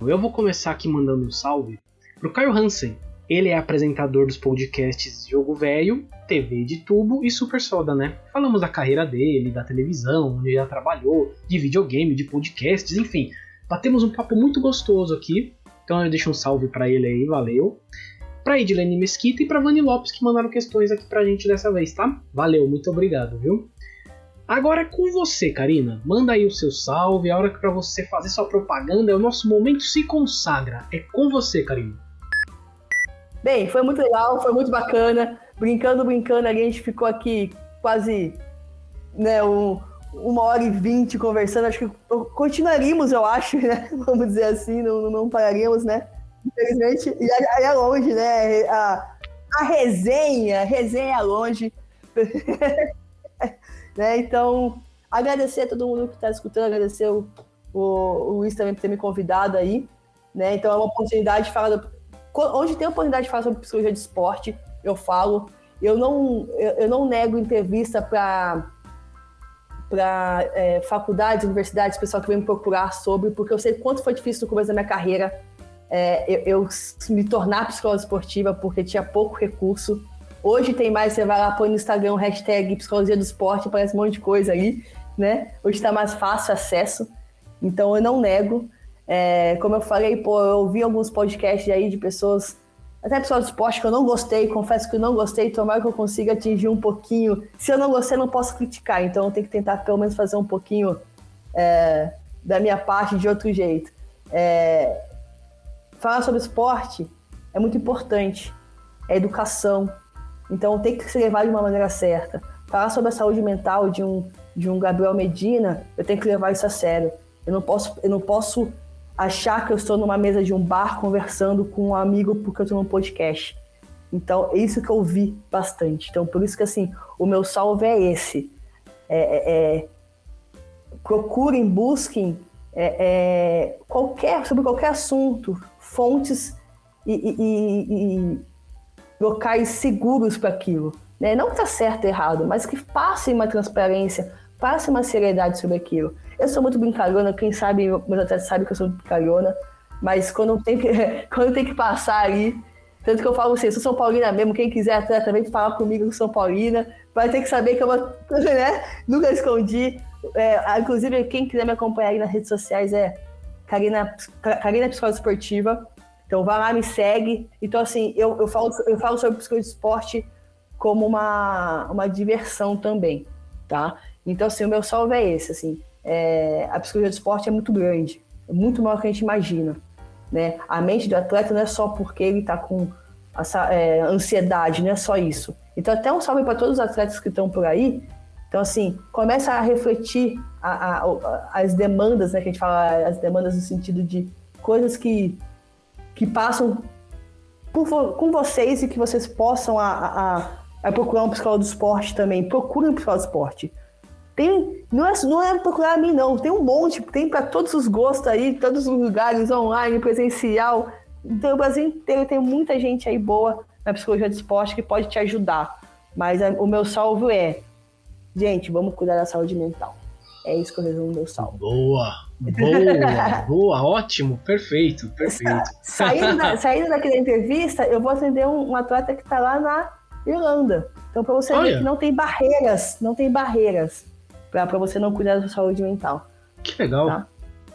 Eu vou começar aqui mandando um salve pro Caio Hansen. Ele é apresentador dos podcasts Jogo Velho, TV de Tubo e Super Soda, né? Falamos da carreira dele, da televisão, onde ele já trabalhou, de videogame, de podcasts, enfim. Batemos um papo muito gostoso aqui. Então eu deixo um salve para ele aí, valeu. Pra Edilene Mesquita e pra Vani Lopes que mandaram questões aqui pra gente dessa vez, tá? Valeu, muito obrigado, viu? Agora é com você, Karina. Manda aí o seu salve, a hora que para você fazer sua propaganda é o nosso momento se consagra. É com você, Karina. Bem, foi muito legal, foi muito bacana. Brincando, brincando, a gente ficou aqui quase né, um, uma hora e vinte conversando. Acho que continuaríamos, eu acho, né? Vamos dizer assim, não, não pararíamos, né? Infelizmente, e aí é longe, né? A, a resenha, a resenha é longe. Né? Então, agradecer a todo mundo que está escutando, agradecer o, o, o Luiz também por ter me convidado aí. Né? Então, é uma oportunidade de falar. Do, onde tem oportunidade de falar sobre psicologia de esporte, eu falo. Eu não, eu, eu não nego entrevista para para é, faculdades, universidades, pessoal que vem me procurar sobre, porque eu sei quanto foi difícil no começo da minha carreira é, eu, eu, me tornar psicóloga esportiva, porque tinha pouco recurso. Hoje tem mais, você vai lá, põe no Instagram hashtag psicologia do esporte, aparece um monte de coisa ali, né? Hoje está mais fácil acesso, então eu não nego. É, como eu falei, pô, eu ouvi alguns podcasts aí de pessoas, até pessoal do esporte que eu não gostei, confesso que eu não gostei, tomara que eu consiga atingir um pouquinho. Se eu não gostei, não posso criticar, então eu tenho que tentar pelo menos fazer um pouquinho é, da minha parte de outro jeito. É, falar sobre esporte é muito importante, é educação, então tem que se levar de uma maneira certa. Falar sobre a saúde mental de um, de um Gabriel Medina, eu tenho que levar isso a sério. Eu não posso, eu não posso achar que eu estou numa mesa de um bar conversando com um amigo porque eu estou num podcast. Então, é isso que eu vi bastante. Então, por isso que, assim, o meu salve é esse. É, é, é procurem, busquem é, é, qualquer, sobre qualquer assunto, fontes e, e, e locais seguros para aquilo. Né? Não que está certo ou errado, mas que passem uma transparência, passem uma seriedade sobre aquilo. Eu sou muito brincalhona, quem sabe, meus atletas sabem que eu sou brincalhona, mas quando tem que, quando tem que passar ali, tanto que eu falo assim, eu sou São Paulina mesmo, quem quiser atleta também falar comigo com São Paulina, vai ter que saber que eu vou, né? Nunca escondi. É, inclusive, quem quiser me acompanhar aí nas redes sociais é Karina, Karina Psicóloga Esportiva. Então vai lá, me segue. Então, assim, eu, eu, falo, eu falo sobre psicologia de esporte como uma, uma diversão também, tá? Então, assim, o meu salve é esse, assim. É, a psicologia do esporte é muito grande, é muito maior do que a gente imagina, né? A mente do atleta não é só porque ele está com essa é, ansiedade, não é só isso. Então, até um salve para todos os atletas que estão por aí. Então, assim, começa a refletir a, a, a, as demandas, né? Que a gente fala, as demandas no sentido de coisas que, que passam por, com vocês e que vocês possam a, a, procurar um psicólogo do esporte também. Procure um psicólogo do esporte. Tem, não, é, não é procurar a mim, não. Tem um monte, tem para todos os gostos aí, todos os lugares, online, presencial. Então, o Brasil inteiro tem muita gente aí boa na psicologia do esporte que pode te ajudar. Mas a, o meu salvo é, gente, vamos cuidar da saúde mental. É isso que eu resumo meu salvo. Boa, boa, boa, ótimo, perfeito, perfeito. Saindo, da, saindo daqui da entrevista, eu vou atender um, um atleta que está lá na Irlanda. Então, para você Olha. ver que não tem barreiras, não tem barreiras para você não cuidar da sua saúde mental. Que legal. Tá?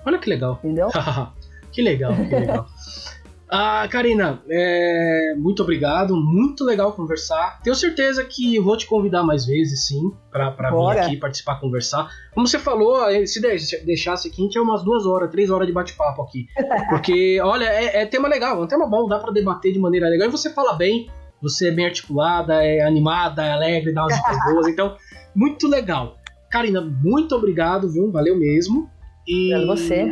Olha que legal. Entendeu? que legal, que legal. Ah, Karina, é, muito obrigado, muito legal conversar. Tenho certeza que eu vou te convidar mais vezes, sim, para vir aqui participar, conversar. Como você falou, se deixasse aqui, a gente é umas duas horas, três horas de bate-papo aqui. Porque, olha, é, é, tema legal, é um tema bom, dá para debater de maneira legal. E você fala bem, você é bem articulada, é animada, é alegre, dá umas dicas boas. Então, muito legal. Karina, muito obrigado, viu? Valeu mesmo. E é você.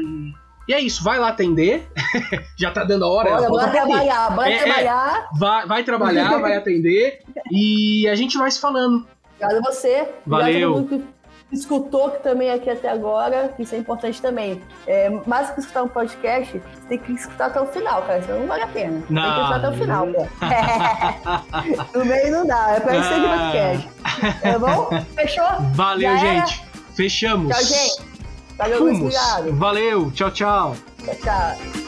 E é isso, vai lá atender. Já tá dando a hora. Olha, vai trabalhar, vai é, trabalhar. É, vai, vai trabalhar, vai atender. E a gente vai se falando. Obrigado a você. Valeu. Obrigado escutou que também aqui até agora, isso é importante também. É, mais que escutar um podcast, você tem que escutar até o final, cara, senão não vale a pena. Não. Tem que escutar até o final, pô. no meio não dá, é pra isso que podcast. Tá bom? Fechou? Valeu, gente. Fechamos. Tchau, gente. Valeu, Fumos. Valeu, tchau, tchau. Tchau, tchau.